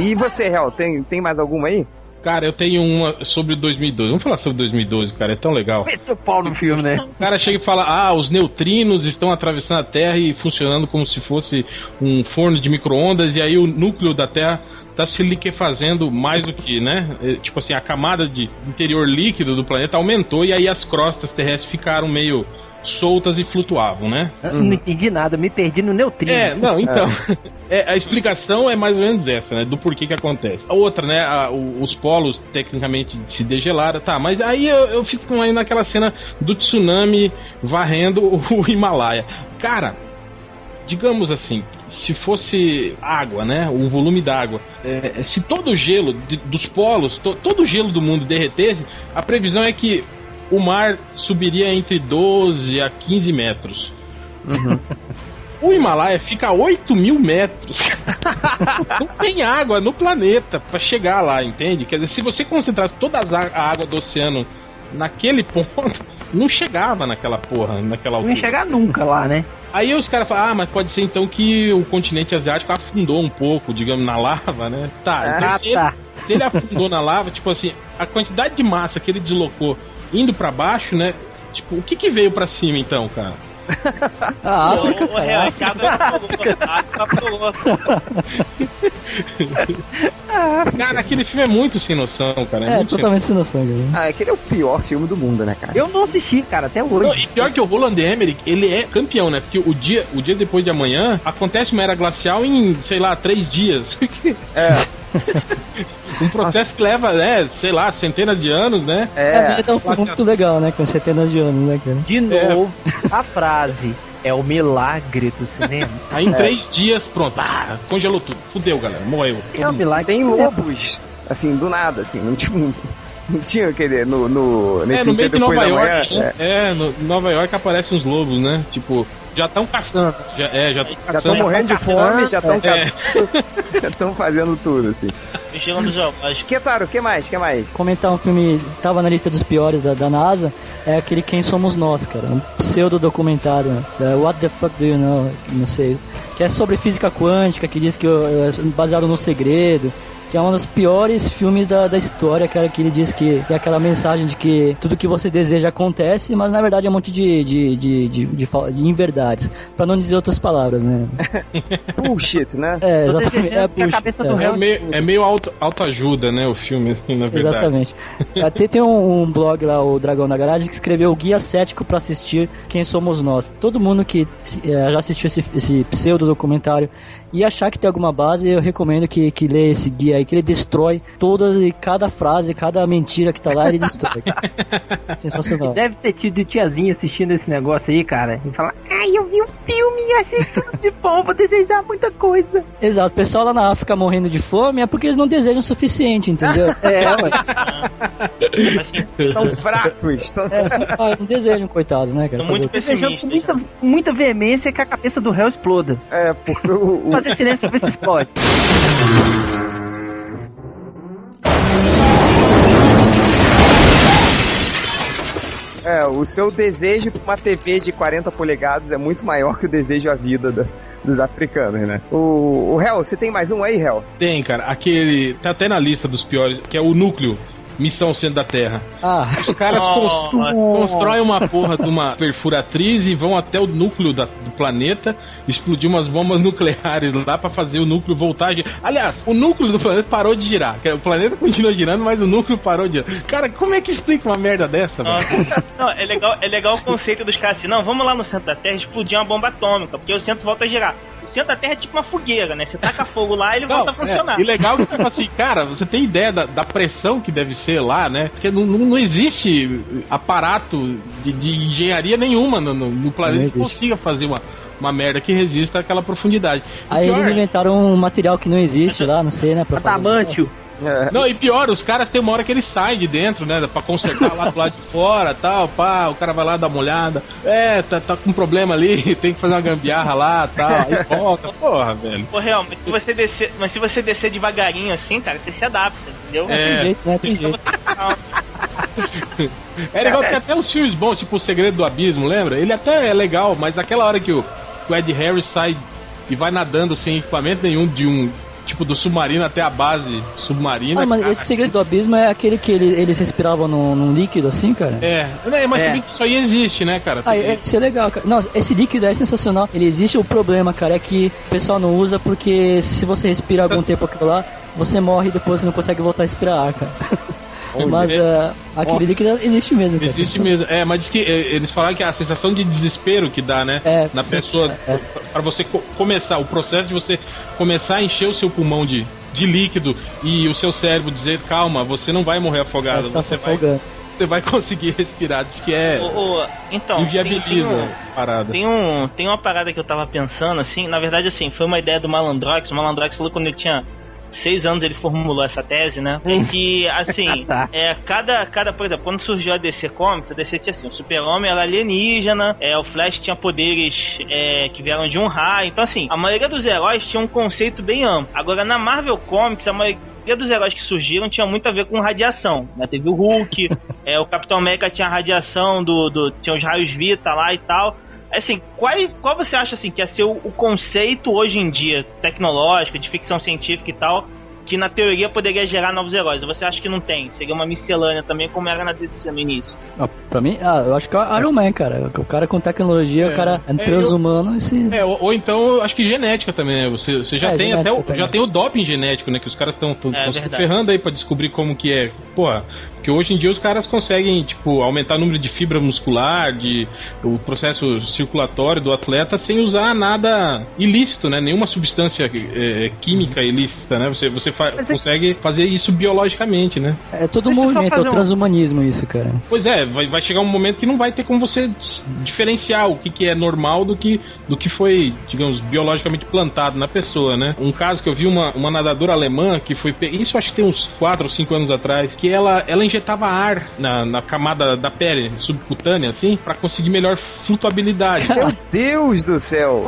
E você, Hel, tem, tem mais alguma aí? Cara, eu tenho uma sobre 2012. Vamos falar sobre 2012, cara, é tão legal. Mete seu pau no filme, né? O cara chega e fala: Ah, os neutrinos estão atravessando a Terra e funcionando como se fosse um forno de micro-ondas, e aí o núcleo da Terra está se liquefazendo mais do que, né? É, Tipo assim, a camada de interior líquido do planeta aumentou e aí as crostas terrestres ficaram meio soltas e flutuavam, né? Eu Não entendi nada, me perdi no neutrino. É, não, então. É, a explicação é mais ou menos essa, né? Do porquê que acontece. A outra, né? a- o- os polos tecnicamente se degelaram, tá, mas aí eu, eu fico aí naquela cena do tsunami varrendo o, o Himalaia. Cara, digamos assim, se fosse água, né? O volume d'água. é, se todo o gelo de- dos polos, to- todo o gelo do mundo derretesse, a previsão é que o mar subiria entre 12 a 15 metros. O Himalaia fica a 8 mil metros. não tem água no planeta pra chegar lá, entende? Quer dizer, se você concentrasse toda a água do oceano naquele ponto, não chegava naquela porra, naquela Não ia altura. chegar nunca lá, né? Aí os caras falam, ah, mas pode ser então que o continente asiático afundou um pouco, digamos, na lava, né? Tá, então Ah, se, tá. Ele, se ele afundou na lava, tipo assim, a quantidade de massa que ele deslocou indo pra baixo, né? Tipo, o que que veio pra cima então, cara? A África, o, o real é cara. aquele filme é muito sem noção, cara. É, É, totalmente sem noção, cara. Ah, aquele é o pior filme do mundo, né, cara? Eu não assisti, cara, até Não, hoje. e pior que o Roland Emmerich, ele é campeão, né? Porque o dia, o dia depois de amanhã acontece uma era glacial em, sei lá, três dias. É, um processo que leva, né, sei lá, centenas de anos, né? É, é. é um filme muito legal, né? Com centenas de anos, né, cara? De novo, a frase é o milagre do cinema. Aí em três dias, pronto, ah, congelou tudo. Fudeu, galera, morreu. É o milagre Tem lobos, assim, do nada, assim, não tinha, não tinha quer no, no, nesse É, no meio de Nova da manhã. York, né? é, no Nova York aparecem uns lobos, né? Tipo, já estão caçando. Já, é, já estão morrendo de fome, já estão É. estão fazendo tudo, assim. Vigilando os jogos. Ketaro, o que mais? que mais? Comentar um filme, tava na lista dos piores da, da NASA, é aquele Quem Somos Nós, cara. Um pseudo documentário, né? da What the Fuck Do You Know? Não sei. Que é sobre física quântica, que diz que é baseado no segredo. Que é um dos piores filmes da, da história, cara, que ele diz que é aquela mensagem de que tudo que você deseja acontece, mas na verdade é um monte de, de, de, de, de, de inverdades. Pra não dizer outras palavras, né? Bullshit, né? É, exatamente. É, puxa, cabeça é. do É réu meio, é meio auto, autoajuda, né, o filme, assim, na verdade. Exatamente. Até tem um, um blog lá, o Dragão da Garagem, que escreveu o Guia Cético pra assistir Quem Somos Nós. Todo mundo que eh, já assistiu esse, esse pseudo documentário e achar que tem alguma base, eu recomendo que, que lê esse guia aí, que ele destrói todas e cada frase, cada mentira que tá lá, ele destrói. Sensacional. Deve ter tido tiazinha assistindo esse negócio aí, cara. E falar, ai, eu vi um filme e achei tudo de bom, vou desejar muita coisa. Exato, o pessoal lá na África morrendo de fome é porque eles não desejam o suficiente, entendeu? É, ué. São fracos. São... É, ah, não desejam, coitados, né, cara? Muito Desejando com muita, muita veemência que a cabeça do réu exploda. É, porque o, o- Fazer silêncio pra ver se explode. é, o seu desejo pra uma TV de 40 polegadas é muito maior que o desejo à vida da- dos africanos, né? O, o Hel, você tem mais um aí, Hel? Tem, cara, aquele. Tá até na lista dos piores, que é o núcleo Missão Centro da Terra. Ah, Os caras Oh, constru- constroem uma porra de uma perfuratriz e vão até o núcleo da- do planeta explodir umas bombas nucleares lá pra fazer o núcleo voltar a girar. Aliás, o núcleo do planeta parou de girar. O planeta continua girando, mas o núcleo parou de girar. Cara, como é que explica uma merda dessa, velho? Não, é legal, é legal o conceito dos caras assim, não, vamos lá no centro da Terra explodir uma bomba atômica, porque o centro volta a girar. O centro da Terra é tipo uma fogueira, né? Você taca fogo lá e ele volta a funcionar. é, e legal que tipo assim, cara, você tem ideia da, da pressão que deve ser lá, né? Porque não, não, não existe aparato de, de engenharia nenhuma no, no, no planeta Não que consiga fazer uma, uma merda que resista àquela profundidade. Aí pior eles é- inventaram um material que não existe lá, não sei, né? pra Adamantio. Não, e pior, os caras tem uma hora que eles saem de dentro, né? Pra consertar lá do lado de fora tal, pá, o cara vai lá dar uma olhada. É, tá, tá com um problema ali, tem que fazer uma gambiarra lá tal. Aí volta, porra, velho. Pô, real, mas se você descer, mas se você descer devagarinho assim, cara, você se adapta, entendeu? Tem É. jeito, né? Tem jeito. É legal que até os filmes bons, tipo O Segredo do Abismo, lembra? Ele até é legal, mas aquela hora que o, que o Ed Harris sai e vai nadando sem equipamento nenhum de um. Tipo, do submarino até a base submarina. Ah, mas cara, esse segredo do abismo é aquele que ele- eles respiravam num, num líquido assim, cara? É, né, mas É. isso aí existe, né, cara? Ah, é- isso é legal, cara. Não, esse líquido é sensacional. Ele existe, o problema, cara, é que o pessoal não usa porque se você respira algum tempo aquilo lá, você morre e depois você não consegue voltar a respirar ar, cara. Mas ah, aquele líquido existe mesmo, cara. Existe mesmo. É, mas diz que é, eles falaram que a sensação de desespero que dá, né? É, na sim, pessoa, é. para você co- começar, o processo de você começar a encher o seu pulmão de, de líquido e o seu cérebro dizer, calma, você não vai morrer afogado, Você tá se você, vai, afogando. você vai conseguir respirar. Diz que é. Ô, ô, então, tem, tem, inviabiliza um, a parada. tem, um, tem uma parada que eu tava pensando, assim, na verdade, assim, foi uma ideia do Malandrox. O Malandrox falou quando ele tinha seis anos ele formulou essa tese, né? Em que, assim, Tá. é, cada, cada, por exemplo, quando surgiu a DC Comics, a DC tinha assim, o Super-Homem era alienígena, é, o Flash tinha poderes é, que vieram de um raio. Então, assim, a maioria dos heróis tinha um conceito bem amplo. Agora, na Marvel Comics, a maioria dos heróis que surgiram tinha muito a ver com radiação, né? Teve o Hulk, é, o Capitão América tinha a radiação do, do... tinha os raios Vita lá e tal. Assim, qual, qual você acha assim que é ser o, conceito hoje em dia, tecnológico, de ficção científica e tal, que na teoria poderia gerar novos heróis? Você acha que não tem? Seria uma miscelânea também, como era na DC no início? Ah, pra mim, ah, eu acho que é o Iron Man, cara. O cara com tecnologia, É. o cara é É, transhumano e se... É, ou, ou então, eu acho que genética também, né? Você, você já É, tem até o, também. já tem o doping genético, né? Que os caras estão É, se ferrando aí pra descobrir como que é. Porra, porque hoje em dia os caras conseguem, tipo, aumentar o número de fibra muscular, de o processo circulatório do atleta sem usar nada ilícito, né? Nenhuma substância é, química ilícita, né? Você, você fa- Mas é- consegue fazer isso biologicamente, né? É todo só movimento, é o um- transhumanismo isso, cara. Pois é, vai, vai chegar um momento que não vai ter como você diferenciar o que, que é normal do que, do que foi, digamos, biologicamente plantado na pessoa, né? Um caso que eu vi uma, uma nadadora alemã que foi. pe- Isso acho que tem uns 4 ou 5 anos atrás, que ela, ela injetava ar na, na camada da pele subcutânea, assim, pra conseguir melhor flutuabilidade. Meu Deus do céu!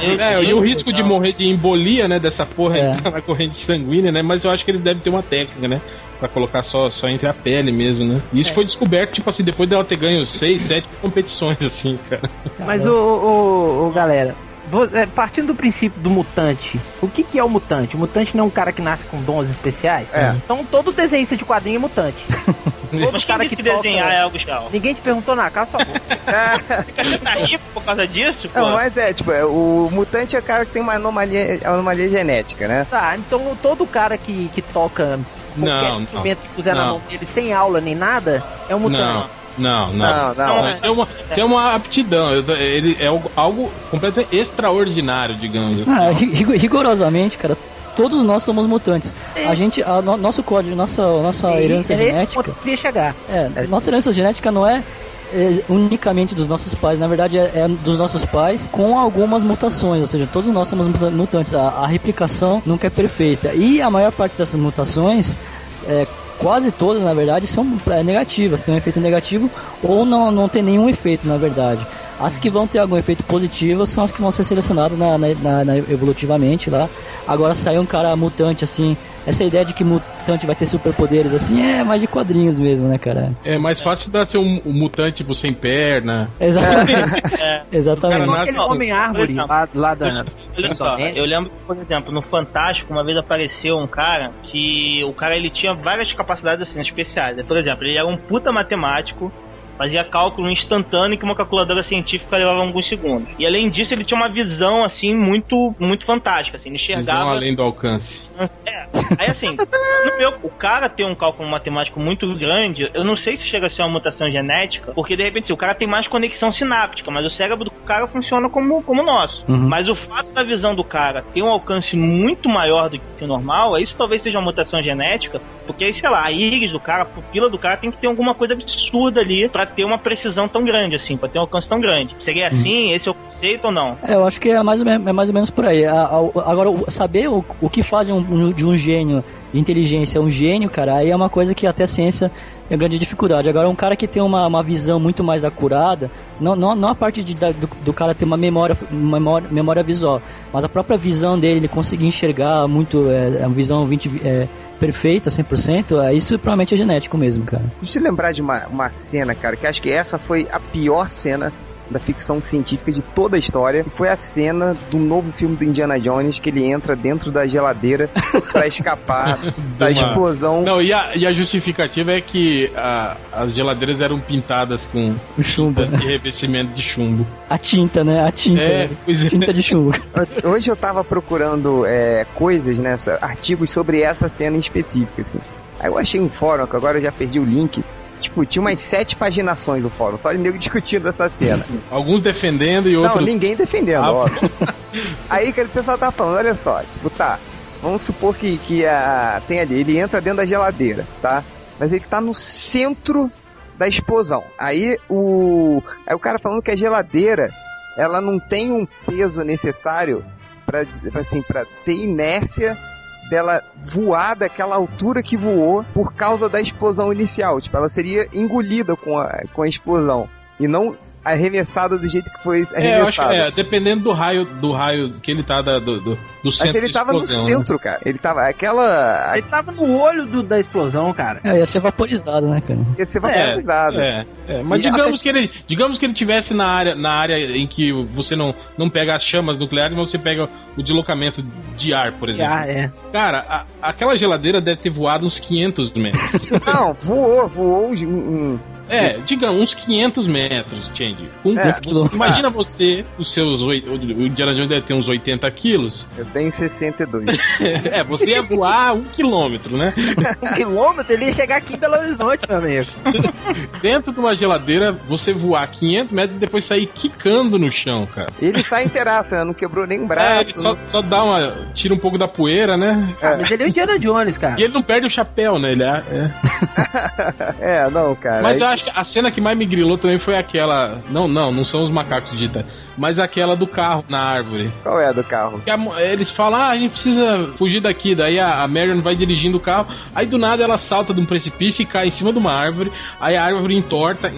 É, e o risco de morrer de embolia, né, dessa porra É. na corrente sanguínea, né? Mas eu acho que eles devem ter uma técnica, né? Pra colocar só, só entre a pele mesmo, né? E isso foi descoberto, tipo assim, depois dela ter ganho 6, 7 competições, assim, cara. Mas, ô, ô, ô, galera, é, partindo do princípio do mutante, o que, que é o mutante? O mutante não é um cara que nasce com dons especiais? É. Então todo desenhista de quadrinho é mutante. Todo Mas cara que que desenhar toca... é algo legal? Ninguém te perguntou na casa, por favor. Você tá rico por causa disso, pô? Não, mas é, tipo, é, o mutante é o cara que tem uma anomalia, anomalia genética, né? Tá, então todo cara que, que toca Não, qualquer não. instrumento que puser na Não. mão dele sem aula nem nada, é um mutante. Não, não, não. Não, não. Isso é uma, isso é uma aptidão, ele é algo, completamente extraordinário, digamos assim. Ah, rig- rigorosamente, cara, todos nós somos mutantes. A gente, a, no- nosso código, nossa, nossa E herança genética, queria chegar. é, nossa herança genética não é, é, unicamente dos nossos pais, na verdade é, é dos nossos pais com algumas mutações, ou seja, todos nós somos muta- mutantes. A, a replicação nunca é perfeita e a maior parte dessas mutações é, quase todas, na verdade, são é, negativas, tem um efeito negativo ou não, não tem nenhum efeito, na verdade. As que vão ter algum efeito positivo são as que vão ser selecionadas na, na- na- evolutivamente lá. Agora sair um cara mutante assim, essa ideia de que mutante vai ter superpoderes assim é mais de quadrinhos mesmo, né, cara? É mais fácil dar ser um, um mutante tipo sem perna. Exatamente. É, Exatamente. O cara nasce- Aquele homem-árvore lá, lá da... Olha só, eu lembro que, por exemplo, no Fantástico, uma vez apareceu um cara que o cara ele tinha várias capacidades assim especiais. Por exemplo, ele era um puta matemático, fazia cálculo instantâneo que uma calculadora científica levava alguns segundos. E além disso, ele tinha uma visão assim muito muito fantástica, assim, ele Visão enxergava além do alcance. É, aí assim, no meu, o cara tem um cálculo matemático muito grande, eu não sei se chega a ser uma mutação genética, porque de repente assim, o cara tem mais conexão sináptica, mas o cérebro do cara funciona como, como o nosso. Uhum. Mas o fato da visão do cara ter um alcance muito maior do que o normal, isso talvez seja uma mutação genética, porque aí, sei lá, a íris do cara, a pupila do cara tem que ter alguma coisa absurda ali pra ter uma precisão tão grande, assim, pra ter um alcance tão grande. Seria assim? Esse é o conceito ou não? É, eu acho que é mais ou menos, é mais ou menos por aí. A- a- agora, saber o, o que faz de de um gênio de inteligência um gênio, cara, aí é uma coisa que até a ciência é grande dificuldade. Agora, um cara que tem uma, uma visão muito mais acurada, não, não, não a parte de, da- do, do cara ter uma memória, memória, memória visual, mas a própria visão dele, ele conseguir enxergar muito, é, a visão 20, é, perfeita, 100%, é, isso provavelmente é genético mesmo, cara. Deixa eu lembrar de uma, uma cena, cara, que acho que essa foi a pior cena da ficção científica de toda a história. Foi a cena do novo filme do Indiana Jones, que ele entra dentro da geladeira pra escapar da uma- explosão. Não, e a, e a justificativa é que a- as geladeiras eram pintadas com O chumbo, de revestimento de chumbo. A tinta, né? A tinta. É, pois é. Tinta de chumbo. Hoje eu tava procurando é, coisas, né, artigos sobre essa cena em específico, assim. Aí eu achei um fórum, que agora eu já perdi o link. Tipo, tinha umas sete paginações do fórum, só de nego discutindo essa cena. Alguns defendendo e Não, outros. ninguém defendendo, Ah, óbvio. Aí que o pessoal tá falando, olha só, tipo, tá, vamos supor que, que a, tem ali, ele entra dentro da geladeira, tá? Mas ele tá no centro da explosão. Aí o, aí o cara falando que a geladeira, ela não tem um peso necessário pra, assim, pra ter inércia dela voar daquela altura que voou por causa da explosão inicial. Tipo, ela seria engolida com a, com a explosão. E não arremessada do jeito que foi É, eu acho arremessada. é, dependendo do raio do raio que ele tá da- do, do, do centro Mas ele tava no explosão, né? centro, cara. Ele tava. Aquela. Ele tava no olho do- da explosão, cara. É, ia ser vaporizado, né, cara? Ia ser vaporizado. É, é, mas E digamos a- que ele, digamos que ele tivesse na área, na área em que você não, não pega as chamas nucleares, mas você pega o deslocamento de ar, por exemplo. Ah, é. Cara, a- aquela geladeira deve ter voado uns 500 metros. Não, voou, voou um. um- é, digamos uns 500 metros, Change. Com- É, você- imagina você, os seus o Indiana Jones deve ter uns 80 quilos. Eu tenho 62. É, você ia voar um quilômetro, né? Um quilômetro, ele ia chegar aqui em Belo Horizonte, meu amigo. Dentro de uma geladeira, você voar 500 metros e depois sair quicando no chão, cara. ele sai inteiraço, né? Não quebrou nem braço. É, ele só, só dá uma. tira um pouco da poeira, né? Ah, mas ele é o Indiana Jones, cara. E ele não perde o chapéu, né? Ele é, é. É, não, cara. Mas Aí- eu acho que a cena que mais me grilou também foi aquela. Não, não, não são os macacos digitais. Mas aquela do carro na árvore. Qual é a do carro? A eles falam, ah, a gente precisa fugir daqui. Daí a, a Marion vai dirigindo o carro. Aí do nada ela salta de um precipício e cai em cima de uma árvore. Aí a árvore entorta.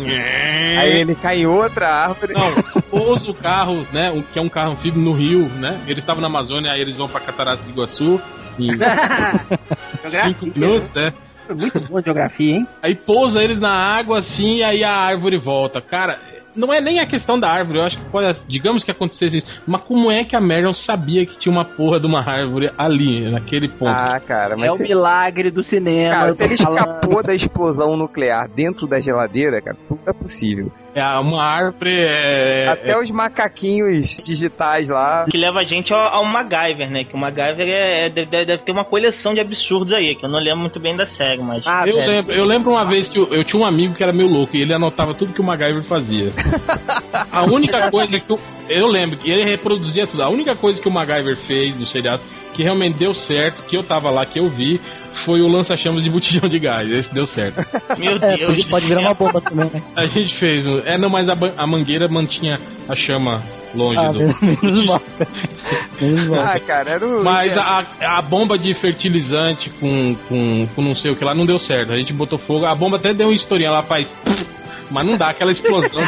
Aí ele cai em outra árvore. Não, pousa o carro, né? um- Que é um carro anfíbio no Rio, né? Eles estavam na Amazônia, aí eles vão pra Catarata de Iguaçu em cinco minutos, né? Muito boa a geografia, hein? Aí pousa eles na água assim, aí a árvore volta. Cara, não é nem a questão da árvore, eu acho que pode, digamos que acontecesse isso, mas como é que a Marion sabia que tinha uma porra de uma árvore ali, naquele ponto? Ah, cara, mas é o se, milagre do cinema. cara, se ele falando. escapou da explosão nuclear dentro da geladeira, cara, tudo é possível. É uma árvore. É, Até os macaquinhos digitais lá. Que leva a gente ao, ao MacGyver, né? Que o MacGyver é, é- deve, deve ter uma coleção de absurdos aí, que eu não lembro muito bem da série, mas. Ah, eu, lembro, eu lembro uma vez que eu, eu tinha um amigo que era meio louco e ele anotava tudo que o MacGyver fazia. A única coisa que eu, eu lembro que ele reproduzia tudo. A única coisa que o MacGyver fez no seriado que realmente deu certo, que eu tava lá, que eu vi, foi o lança-chamas de botijão de gás. Esse deu certo. Meu É, Deus. pode, pode virar uma bomba também, né? A gente fez. um- É, não, mas a, a mangueira mantinha a chama longe Ah, do. menos mal. Menos mal. Ah, cara, era o. Mas a, a bomba de fertilizante com, com, com não sei o que lá não deu certo. A gente botou fogo. A bomba até deu uma historinha lá, faz. Mas não dá aquela explosão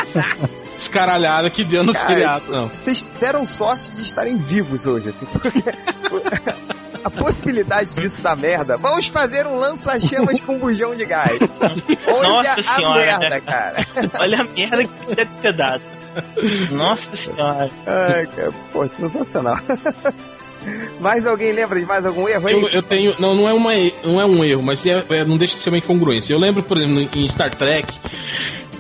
descaralhada que deu no Cara, seriado, não. Vocês deram sorte de estarem vivos hoje, assim, porque a possibilidade disso dar merda, vamos fazer um lança-chamas com bujão de gás. Olha Nossa a senhora, merda, né? cara. Olha a merda que deve ter dado. Nossa senhora. Ai, cara, pô, sensacional. Mais alguém lembra de mais algum erro aí? Eu, eu tenho. Não, não é, uma, não é um erro, mas é- é- não deixa de ser uma incongruência. Eu lembro, por exemplo, em Star Trek,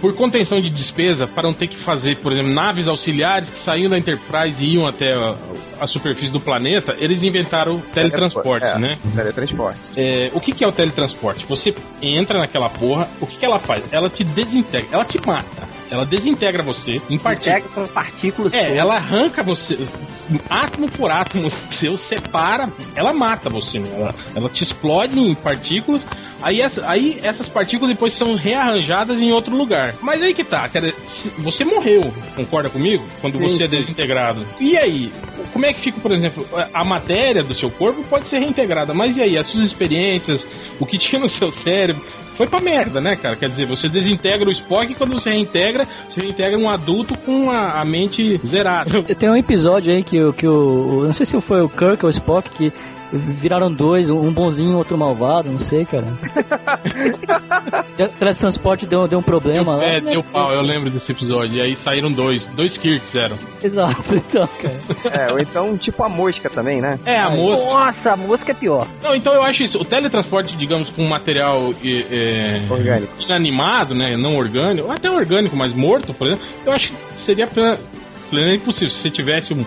por contenção de despesa, para não ter que fazer, por exemplo, naves auxiliares que saíam da Enterprise e iam até a, a superfície do planeta, eles inventaram o teletransporte, É, né? Teletransporte. É, o que, que é o teletransporte? Você entra naquela porra, o que, que ela faz? Ela te desintegra, ela te mata. Ela desintegra você em partículas. Pega suas partículas. É, todas. ela arranca você, átomo por átomo seu, separa, ela mata você, né? ela, ela te explode em partículas, aí, essa, aí essas partículas depois são rearranjadas em outro lugar. Mas aí que tá, cara, você morreu, concorda comigo? Quando Sim, você é sim. desintegrado. E aí? Como é que fica, por exemplo, a matéria do seu corpo pode ser reintegrada, mas e aí? As suas experiências, o que tinha no seu cérebro, foi pra merda, né, cara? Quer dizer, você desintegra o Spock e quando você reintegra, você reintegra um adulto com a, a mente zerada. Tem um episódio aí que, o- que o. Não sei se foi o Kirk ou o Spock que viraram dois, um bonzinho e outro malvado, não sei, cara. O teletransporte deu, deu um problema lá. É, né? deu pau, eu lembro desse episódio. E aí saíram dois, dois Kirks eram. Exato, então, cara. É, ou então tipo a mosca também, né? É, a moça. Nossa, a música é pior. Não, então eu acho isso. O teletransporte, digamos, com material é, é, Orgânico. inanimado, né? Não orgânico, ou até orgânico, mas morto, por exemplo, eu acho que seria plena- plenamente possível. Se você tivesse um-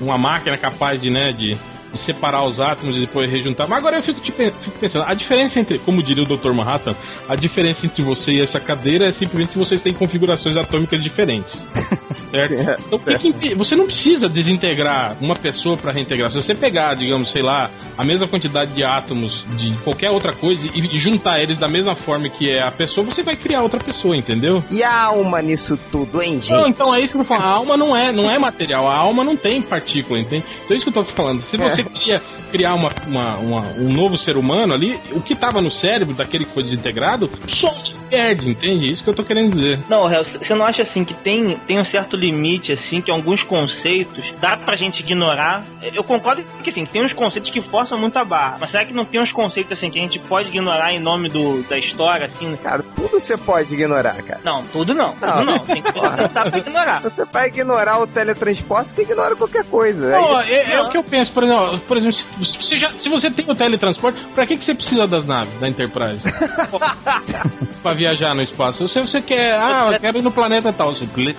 uma máquina capaz de, né, de, de separar os átomos e depois rejuntar. Mas agora eu fico, fico pensando, a diferença entre, como diria o Dr. Manhattan, a diferença entre você e essa cadeira é simplesmente que vocês têm configurações atômicas diferentes. Certo? Sim, é, Então, o que você não precisa desintegrar uma pessoa para reintegrar. Se você pegar, digamos, sei lá, a mesma quantidade de átomos de qualquer outra coisa e e juntar eles da mesma forma que é a pessoa, você vai criar outra pessoa, entendeu? E a alma nisso tudo, hein, gente? Não, então é isso que eu tô falando. A alma não é, não é material, a alma não tem partícula, entende? Então é isso que eu tô falando. Se você queria criar uma, uma- uma- um novo ser humano ali, o que tava no cérebro daquele que foi desintegrado, só perde, entende? Isso que eu tô querendo dizer. Não, Hel, você não acha assim que tem, tem um certo limite, assim, que alguns conceitos dá pra gente ignorar? Eu concordo que assim, tem uns conceitos que forçam muito a barra, mas será que não tem uns conceitos assim que a gente pode ignorar em nome do, da história, assim? Cara, tudo você pode ignorar, cara. Não, tudo não, tudo Não. não. Tem que tentar pra ignorar. Você vai ignorar o teletransporte, você ignora qualquer coisa. Não, Aí- é, é o que eu penso, por exemplo, por exemplo se, você, já- se você tem o teletransporte, pra que, que você precisa das naves da Enterprise? pra viajar no espaço. Se você quer, ah, eu quero ir no planeta tal, você tele-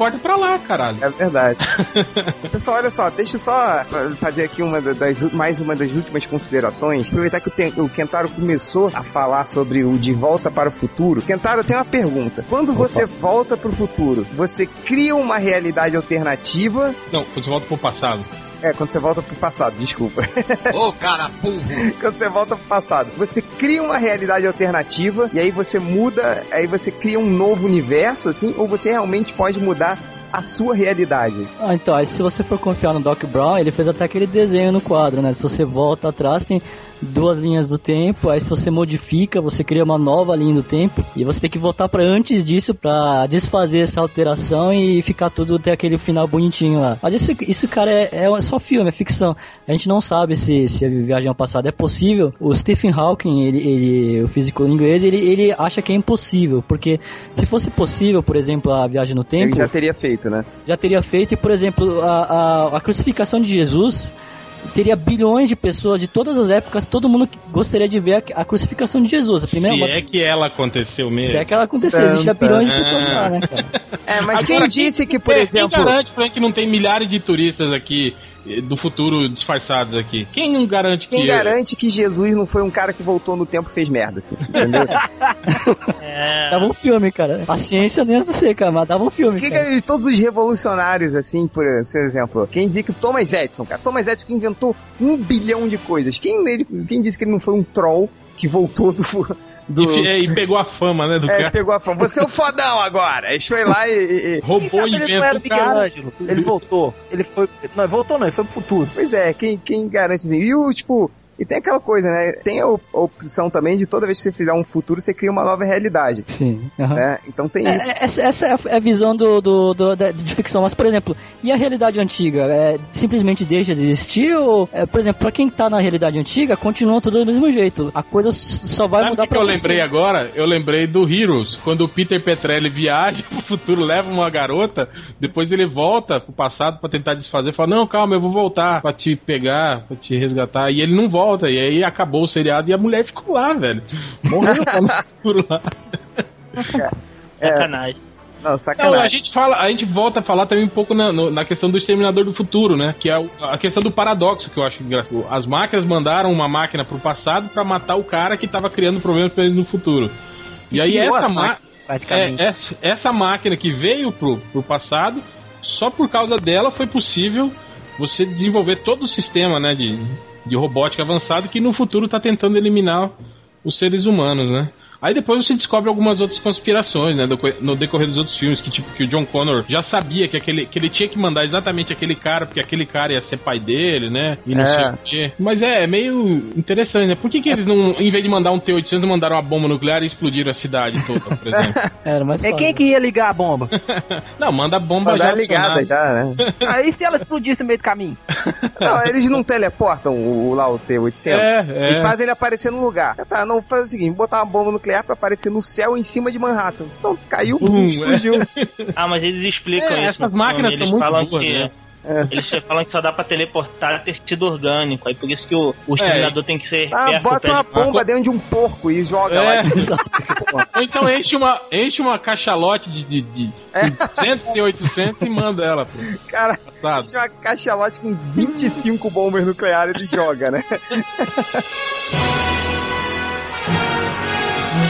teletransporta pra lá, caralho. É verdade. Pessoal, olha só, deixa eu só fazer aqui uma da- das, mais uma das últimas considerações. Aproveitar que o, Ten- o Kentaro começou a falar sobre o De Volta para o Futuro. Kentaro, eu tenho uma pergunta. Quando você volta para o futuro, você cria uma realidade alternativa? Não, você volta pro passado. É, quando você volta pro passado, desculpa. Ô, cara, burro. quando você volta pro passado, você cria uma realidade alternativa e aí você muda, aí você cria um novo universo, assim, ou você realmente pode mudar a sua realidade? Ah, então, aí se você for confiar no Doc Brown, ele fez até aquele desenho no quadro, né? Se você volta atrás, tem duas linhas do tempo, aí se você modifica, você cria uma nova linha do tempo, e você tem que voltar para antes disso pra desfazer essa alteração e ficar tudo até aquele final bonitinho lá. Mas isso, isso cara, é, é só filme, é ficção. A gente não sabe se, se a viagem ao passado é possível. O Stephen Hawking, ele, ele- o físico inglês, ele, ele acha que é impossível, porque se fosse possível, por exemplo, a viagem no tempo Ele já teria feito, né? já teria feito, e por exemplo, a, a, a crucificação de Jesus teria bilhões de pessoas de todas as épocas, todo mundo gostaria de ver a, a crucificação de Jesus. A primeira Se uma- é que ela aconteceu mesmo. se é que ela aconteceu, existia Tanta. bilhões de pessoas lá, né, cara? É, mas Agora, quem disse que, por É, exemplo. Quem garante gente que não tem milhares de turistas aqui do futuro disfarçados aqui? Quem não garante Quem que. garante que Jesus não foi um cara que voltou no tempo e fez merda, assim, entendeu? É. Dava um filme, cara. A ciência nem do ser, cara, mas dava um filme. Que cara. que todos os revolucionários, assim, por por exemplo, quem dizia que o Thomas Edison, cara, Thomas Edison que inventou um bilhão de coisas. Quem, ele- quem disse que ele não foi um troll que voltou do. Do E, e- pegou a fama, né, do é, cara. pegou a fama. Você é o fodão agora! Ele foi lá e. e- e- Roubou o invento do cara. Michelangelo. Ele voltou. Ele foi. Não, ele voltou não, ele foi pro futuro. Pois é, quem, quem garante assim? E o, tipo, E tem aquela coisa, né? Tem a op- a opção também de toda vez que você fizer um futuro, você cria uma nova realidade. Sim. aham. Né? Então tem É, isso. é, essa, essa é a- é a visão do, do, do- da- de ficção. Mas, por exemplo, e a realidade antiga? É, simplesmente deixa de existir? Ou, é, por exemplo, pra quem tá na realidade antiga, continua tudo do mesmo jeito. A coisa só vai Sabe mudar que, que pra eu você. lembrei agora? Eu lembrei do Heroes, quando o Peter Petrelli viaja pro futuro, leva uma garota, depois ele volta pro passado pra tentar desfazer, fala, não, calma, eu vou voltar pra te pegar, pra te resgatar, e ele não volta, e aí acabou o seriado e a mulher ficou lá, velho. Morreu lá futuro lá. Sacanagem. Não, Não, sacanagem. a gente fala, a gente volta a falar também um pouco na, no- na questão do Exterminador do Futuro, né? Que é o- a questão do paradoxo que eu acho engraçado. As máquinas mandaram uma máquina pro passado pra matar o cara que tava criando problemas pra eles no futuro. E aí criou essa, praticamente. é, essa, essa máquina que veio pro, pro passado, só por causa dela foi possível você desenvolver todo o sistema, né, de, de robótica avançado que no futuro tá tentando eliminar os seres humanos, né? Aí depois você descobre algumas outras conspirações, né, no decorrer dos outros filmes, que tipo que o John Connor já sabia que aquele que ele tinha que mandar exatamente aquele cara, porque aquele cara ia ser pai dele, né? E não É. sei o quê. Mas é, é meio interessante, né? Por que, que eles não, em vez de mandar um T-800, mandaram uma bomba nuclear e explodiram a cidade toda, por exemplo? Era mais É quem que ia ligar a bomba? Não, manda a bomba Mandar já ligada já, né? Aí se ela explodisse no meio do caminho? Não, eles não teleportam o, lá o T-800. É, é. Eles fazem ele aparecer no lugar. Tá, não, faz o seguinte, botar uma bomba nuclear pra aparecer no céu em cima de Manhattan. Então, caiu, Hum, explodiu. Ah, mas eles explicam É, isso. essas máquinas são muito boas, que, né? Eles falam que só dá pra teleportar tecido orgânico. Aí por isso que o, o exterminador tem que ser Ah, bota uma bomba dentro de um porco e joga É. lá. Então enche uma, enche uma cachalote de, de, de 200 e 800 e manda ela pro Cara, passado. tinha uma cachalote com 25 bombas nucleares e joga, né?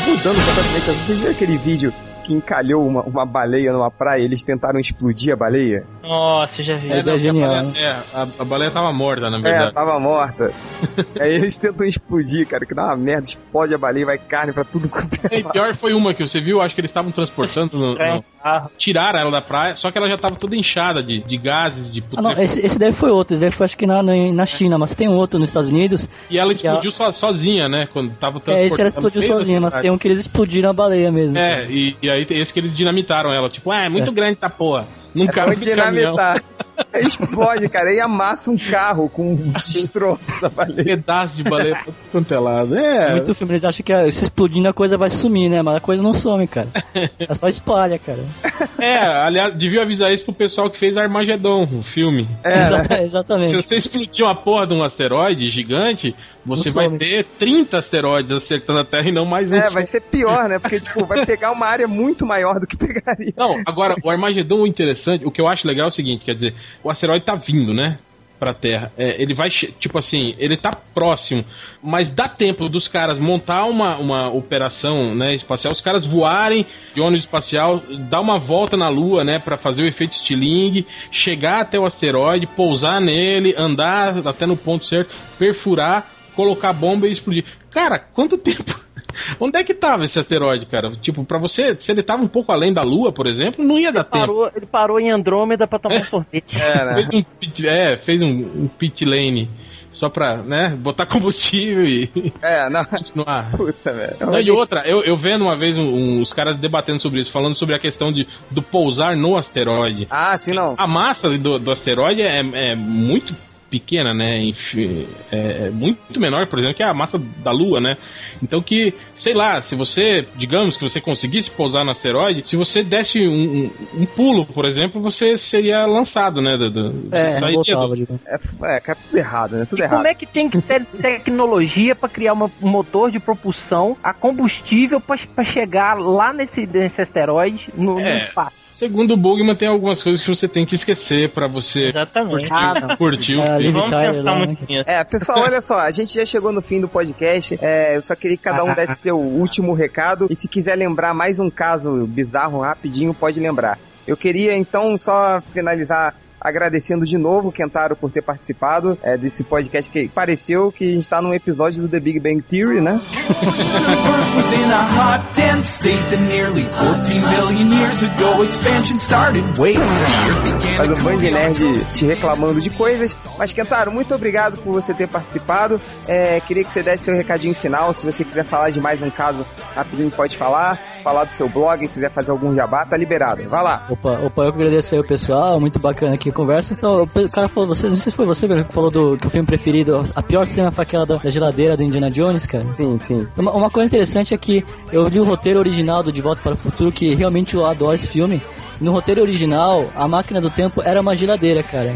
Mudando completamente, vocês viram aquele vídeo que encalhou uma, uma baleia numa praia e eles tentaram explodir a baleia? Nossa, já vi. É, não, genial, porque a baleia, é, a, a baleia tava morta, na É, verdade. tava morta. Aí eles tentam explodir, cara, que dá uma merda, explode a baleia, vai carne pra tudo quanto é E pior foi uma que você viu, acho que eles estavam transportando, no, É, no- carro. tiraram ela da praia, só que ela já tava toda inchada de, de gases, de Ah, não, esse, esse daí foi outro, esse daí foi acho que na, na, na China, mas tem outro nos Estados Unidos. E ela ela- explodiu so- sozinha, né? Quando tava É, esse ela explodiu sozinha, mas tem um que eles explodiram a baleia mesmo. É, e, e aí tem esse que eles dinamitaram ela. Tipo, ah, é muito grande essa porra. Num É caminhão. dinamitar. Explode, cara, e amassa um carro com um destroço da baleia. Pedaço de baleia quanto é. É, Muito filme, eles acham que se explodindo a coisa vai sumir, né? Mas a coisa não some, cara. É só espalha, cara. é, aliás, devia avisar isso pro pessoal que fez Armagedon, o filme. É, né? Exata- Se Exatamente. você explodir uma porra de um asteroide gigante, você Não vai some. ter 30 asteroides acertando a Terra e não mais um. É, vai ser pior, né? Porque, tipo, vai pegar uma área muito maior do que pegaria. Não, agora, o Armagedon, o interessante, o que eu acho legal é o seguinte, quer dizer, o asteroide tá vindo, né? Pra Terra. É, ele vai, tipo assim, ele tá próximo, mas dá tempo dos caras montar uma, uma operação né, espacial, os caras voarem de ônibus espacial, dar uma volta na Lua, né, pra fazer o efeito Stiling, chegar até o asteroide, pousar nele, andar até no ponto certo, perfurar, colocar bomba e explodir. Cara, quanto tempo? Onde é que tava esse asteroide, cara? Tipo, pra você, se ele tava um pouco além da Lua, por exemplo, não ia dar tempo. Parou, ele parou em Andrômeda pra tomar um sorvete. É, né? Fez um pit, é, fez um, um pit lane só pra, né, botar combustível e É, não. continuar. Puta, velho. Não, e outra, eu, eu vendo uma vez um- um- os caras debatendo sobre isso, falando sobre a questão de, do pousar no asteroide. Ah, sim, não. A massa do, do asteroide é, é muito pequena, né? Enfim, é, é muito menor, por exemplo, que a massa da Lua, né? Então que, sei lá, se você, digamos que você conseguisse pousar no asteroide, se você desse um, um- um pulo, por exemplo, você seria lançado, né? Do, do, você É, voltava, do-. É, é, cara, tudo errado, né? Tudo E errado. como é que tem que ter tecnologia pra criar uma- um motor de propulsão a combustível pra pra chegar lá nesse, nesse asteroide no, no É. espaço? Segundo o Bugman, tem algumas coisas que você tem que esquecer pra você Exatamente. curtir, Ah, curtir o É, filme. Vamos Tyler pensar lá, né? muito nisso. É, pessoal, olha só, a gente já chegou no fim do podcast. É, eu só queria que cada um desse seu último recado. E se quiser lembrar mais um caso bizarro rapidinho, pode lembrar. Eu queria então só finalizar agradecendo de novo o Kentaro por ter participado é, desse podcast que pareceu que está num episódio do The Big Bang Theory, né? universe was in a hot, dense state that nearly 14 billion years ago expansion started. Wait, the earth began Faz to um cool Band Nerd te reclamando de coisas. Mas, Kentaro, muito obrigado por você ter participado. É, queria que você desse seu recadinho final. Se você quiser falar de mais um caso rapidinho, pode falar. Falar do seu blog, quiser fazer algum jabá, tá liberado. Vai lá. Opa, opa, eu que agradeço aí o pessoal, muito bacana aqui a conversa. Então, o cara falou, você, não sei se foi você mesmo que falou do que o filme preferido, a pior cena foi aquela da, da geladeira do Indiana Jones, cara. Sim, sim. Uma, uma coisa interessante é que eu li o roteiro original do De Volta para o Futuro, que realmente eu adoro esse filme. No roteiro original, a máquina do tempo era uma geladeira, cara.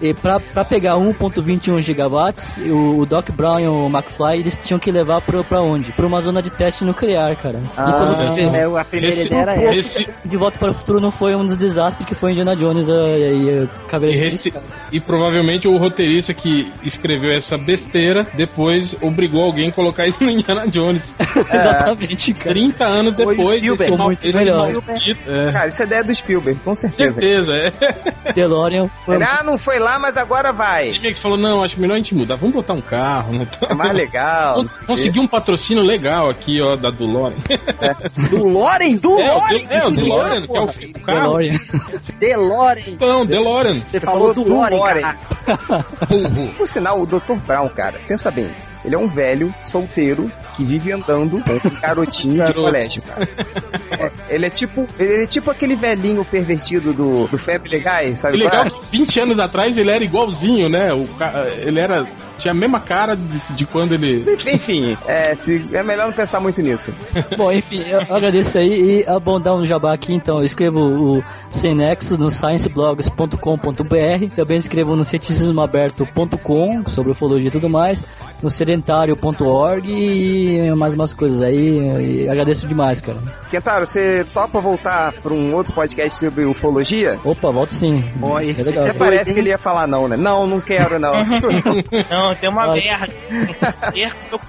E pra, pra pegar 1.21 gigawatts, o, o Doc Brown e o McFly, eles tinham que levar pro, pra onde? Pra uma zona de teste nuclear, cara. Ah, então você vê, É, a primeira Esse- ideia era essa. Esse, De Volta para o Futuro não foi um dos desastres que foi Indiana Jones e uh, Caveira de esse- e provavelmente o roteirista que escreveu essa besteira depois obrigou alguém a colocar isso no Indiana Jones. Exatamente, cara. 30 anos Foi o depois Spielberg, mal- muito melhor. maldito- é, Cara, é ideia do Spielberg, com certeza. certeza, é. DeLorean foi Ele, ah, não foi lá, mas agora vai. O T-Max falou, não, acho melhor a gente mudar, vamos botar um carro. Né? É mais legal. Consegui um patrocínio legal aqui, ó, da DeLorean. Do Loren, do É, o, é, o DeLorean, que é o, o carro. DeLorean. DeLorean. Então, DeLorean. Você falou Loren. cara. Por sinal, o Dr. Brown, cara, pensa bem. Ele é um velho, solteiro, que vive andando com um garotinho de colégio, cara. É, ele é tipo. Ele é tipo aquele velhinho pervertido do, do Family Guy, sabe? legal qual é? que 20 anos atrás ele era igualzinho, né? O ele era. Tinha a mesma cara de, de quando ele. Enfim, é, se, é melhor não pensar muito nisso. Bom, enfim, eu agradeço aí e é bom dar um jabá aqui, então eu escrevo o Sem Nexo no scienceblogs.com.br, também escrevo no cienticismoaberto.com sobre ufologia e tudo mais, no sedentário.org e mais umas coisas aí, e agradeço demais, cara. Kentaro, você topa voltar pra um outro podcast sobre ufologia? Opa, volto sim. Oi. Isso é legal. Até parece que ele ia falar não, né? Não, não quero, não. Não, tem uma merda.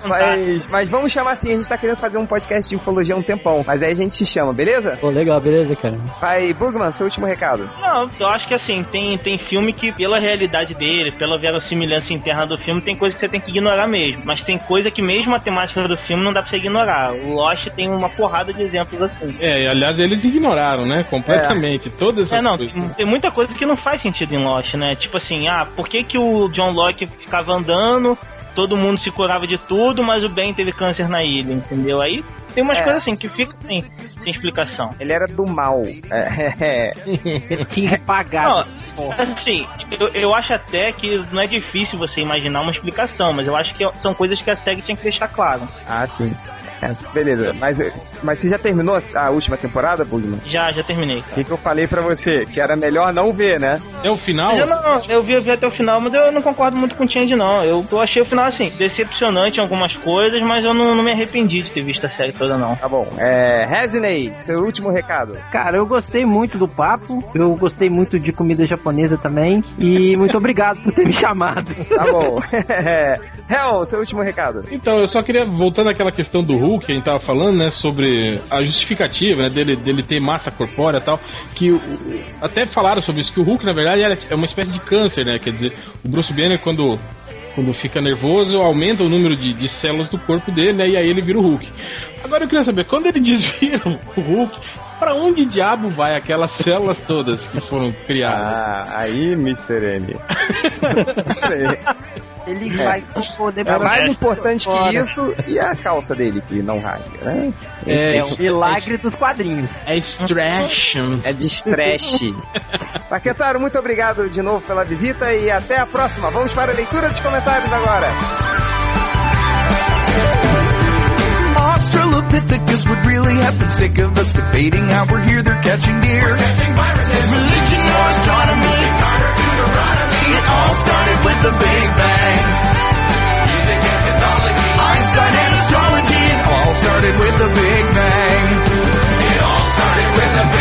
Mas, mas vamos chamar assim, a gente tá querendo fazer um podcast de ufologia há um tempão. Mas aí a gente te chama, beleza? Pô, legal, beleza, cara. Vai, Bugman, seu último recado. Não, eu acho que assim, tem, tem filme que, pela realidade dele, pela verossimilhança interna do filme, tem coisa que você tem que ignorar mesmo. Mas tem coisa que mesmo a temática do filme não dá pra você ignorar. O Lost tem uma porrada de exemplos assim. É, e, aliás, eles ignoraram, né? Completamente. Todas essas É, não, coisas. tem, tem muita coisa que não faz sentido em Lost, né? Tipo assim, ah, por que, que o John Locke ficava andando, todo mundo se curava de tudo, mas o Ben teve câncer na ilha, entendeu? Aí tem umas É. coisas assim que ficam sem, sem explicação. Ele era do mal. É, é, Ele tinha. Não, assim, eu, eu acho até que não é difícil você imaginar uma explicação, mas eu acho que são coisas que a SEG tinha que deixar claro. Ah, sim. É, beleza, mas, mas você já terminou a última temporada, Bugman? Já, já terminei, O que, que eu falei pra você? Que era melhor não ver, né? Até o final. Eu não, eu vi, eu vi até o final, mas eu não concordo muito com o Change, não. Eu, eu achei o final, assim, decepcionante em algumas coisas, mas eu não, não me arrependi de ter visto a série toda, não. Tá bom. É, Resinei, seu último recado. Cara, eu gostei muito do papo, eu gostei muito de comida japonesa também, e muito obrigado por ter me chamado. Tá bom. Hel, seu último recado. Então, eu só queria, voltando àquela questão do Hulk, que a gente tava falando, né, sobre a justificativa, né, dele, dele ter massa corpórea e tal, que o- até falaram sobre isso, que o Hulk, na verdade, era- é uma espécie de câncer, né, quer dizer, o Bruce Banner, quando, quando fica nervoso, aumenta o número de, de células do corpo dele, né, e aí ele vira o Hulk. Agora eu queria saber, quando ele desvira o Hulk, pra onde diabo vai aquelas células todas que foram criadas? Ah, aí, Mr. M. Isso aí. Ele vai poder É mais importante que fora. isso e a calça dele que não rasga, né? É, É um milagre dos quadrinhos. é extraction. É de estresse. Paquetaro, muito obrigado de novo pela visita e até a próxima. Vamos para a leitura dos comentários agora. Australopithecus would really have been sick of us debating how we're here, they're catching deer. Religion or astronomy, all started with the Big Bang. Music and mythology, Einstein and astrology, it all started with the Big Bang. It all started with the Big Bang.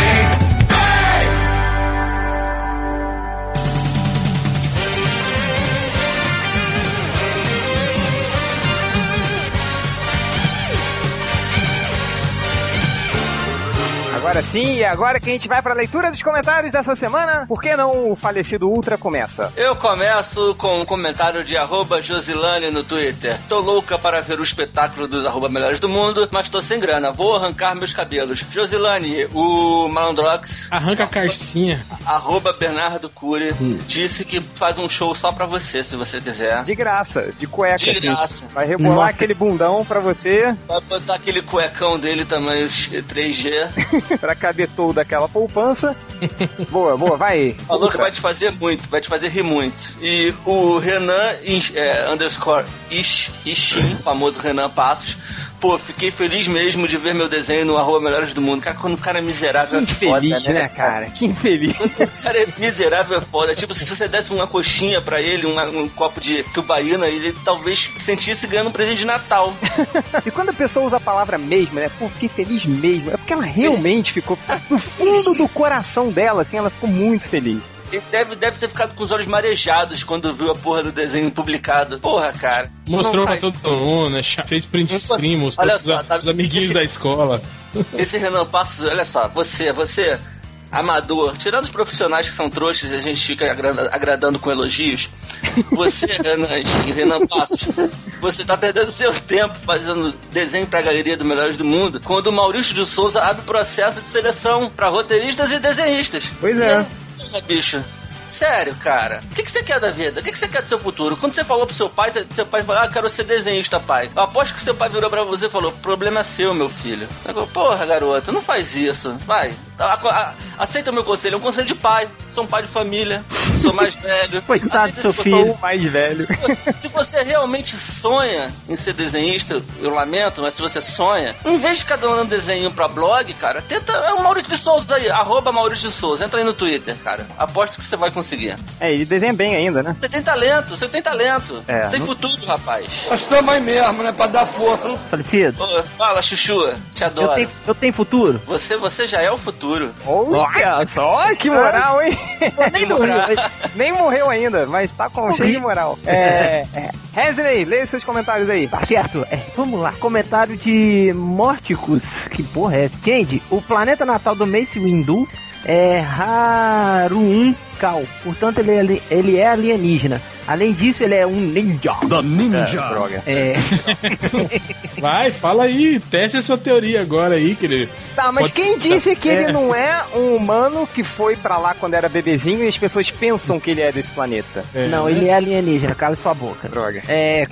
Agora sim, e agora que a gente vai pra leitura dos comentários dessa semana, por que não o falecido Ultra começa? Eu começo com um comentário de arroba Josilane no Twitter. Tô louca para ver o espetáculo dos arroba melhores do mundo, mas tô sem grana. Vou arrancar meus cabelos. Josilane, o Malandrox, Arranca a carcinha. arroba Bernardo Cury, disse que faz um show só pra você, se você quiser. De graça, de cueca. De assim. graça. Vai rebolar Nossa. aquele bundão pra você, Vai botar aquele cuecão dele tamanho 3G. pra caber todo daquela poupança. boa, boa, vai. Falou que vai te fazer muito, vai te fazer rir muito. E o Renan é, underscore Ish, Ishin, famoso Renan Passos. Pô, fiquei feliz mesmo de ver meu desenho no arroba Melhores do Mundo. Cara, quando o cara é miserável Que é foda, infeliz, né, cara? Que infeliz. O cara é miserável é foda. Tipo, se você desse uma coxinha pra ele, uma- um copo de tubaína, ele talvez sentisse ganhando um presente de Natal. E quando a pessoa usa a palavra mesmo, né? Pô, fiquei feliz mesmo. É porque ela realmente ficou no fundo do coração dela, assim, ela ficou muito feliz. Ele deve, deve ter ficado com os olhos marejados quando viu a porra do desenho publicado. Porra, cara. Mostrou pra todo isso. mundo, né? Fez print screen, mostrou Olha só, tá- pros amiguinhos da escola. Esse Renan Passos, olha só, você, você, amador, tirando os profissionais que são trouxas e a gente fica agrada- agradando com elogios, você, Renan, Renan Passos, você tá perdendo seu tempo fazendo desenho pra galeria do Melhores do Mundo, quando o Maurício de Souza abre processo de seleção pra roteiristas e desenhistas. Pois é. E porra, bicho. Sério, cara. O que, que você quer da vida? O que, que você quer do seu futuro? Quando você falou pro seu pai, seu pai falou, ah, quero ser desenhista, pai. Eu aposto que seu pai virou pra você e falou, problema é seu, meu filho. Eu falei, Porra, garoto, não faz isso. Vai. Aceita o meu conselho. É um conselho de pai. Sou um pai de família. Sou mais velho. Coitado do seu filho. Sou o mais velho. Se você realmente sonha em ser desenhista, eu lamento, mas se você sonha, em vez de cada um dando desenho pra blog, cara, tenta. É o Maurício de Souza aí, arroba Maurício de Souza. Entra aí no Twitter, cara. Aposto que você vai conseguir. É, ele desenha bem ainda, né? Você tem talento, você tem talento. É, tem não- futuro, rapaz. Nós estamos aí mesmo, né? Pra dar força. Não Falecido, Ô, fala, Chuchu, te eu adoro. tenho, eu tenho futuro? Você, você já é o futuro. Olha só, que moral, hein? Nem moral. Nem morreu ainda, mas tá com cheio de moral. É. é. Wesley, leia seus comentários aí. Tá certo, é, vamos lá. Comentário de Mórticos. Que porra é essa? Change, o planeta natal do Mace Windu é Haruun Kal. Portanto, ele é, ele é alienígena. Além disso, ele é um ninja. É, droga. É, Vai, fala aí, teste a sua teoria agora aí, querido. Tá, mas Pode- quem disse que ele É. não é um humano que foi pra lá quando era bebezinho e as pessoas pensam que ele é desse planeta? É, não, ele é alienígena, cala sua boca. Droga. É.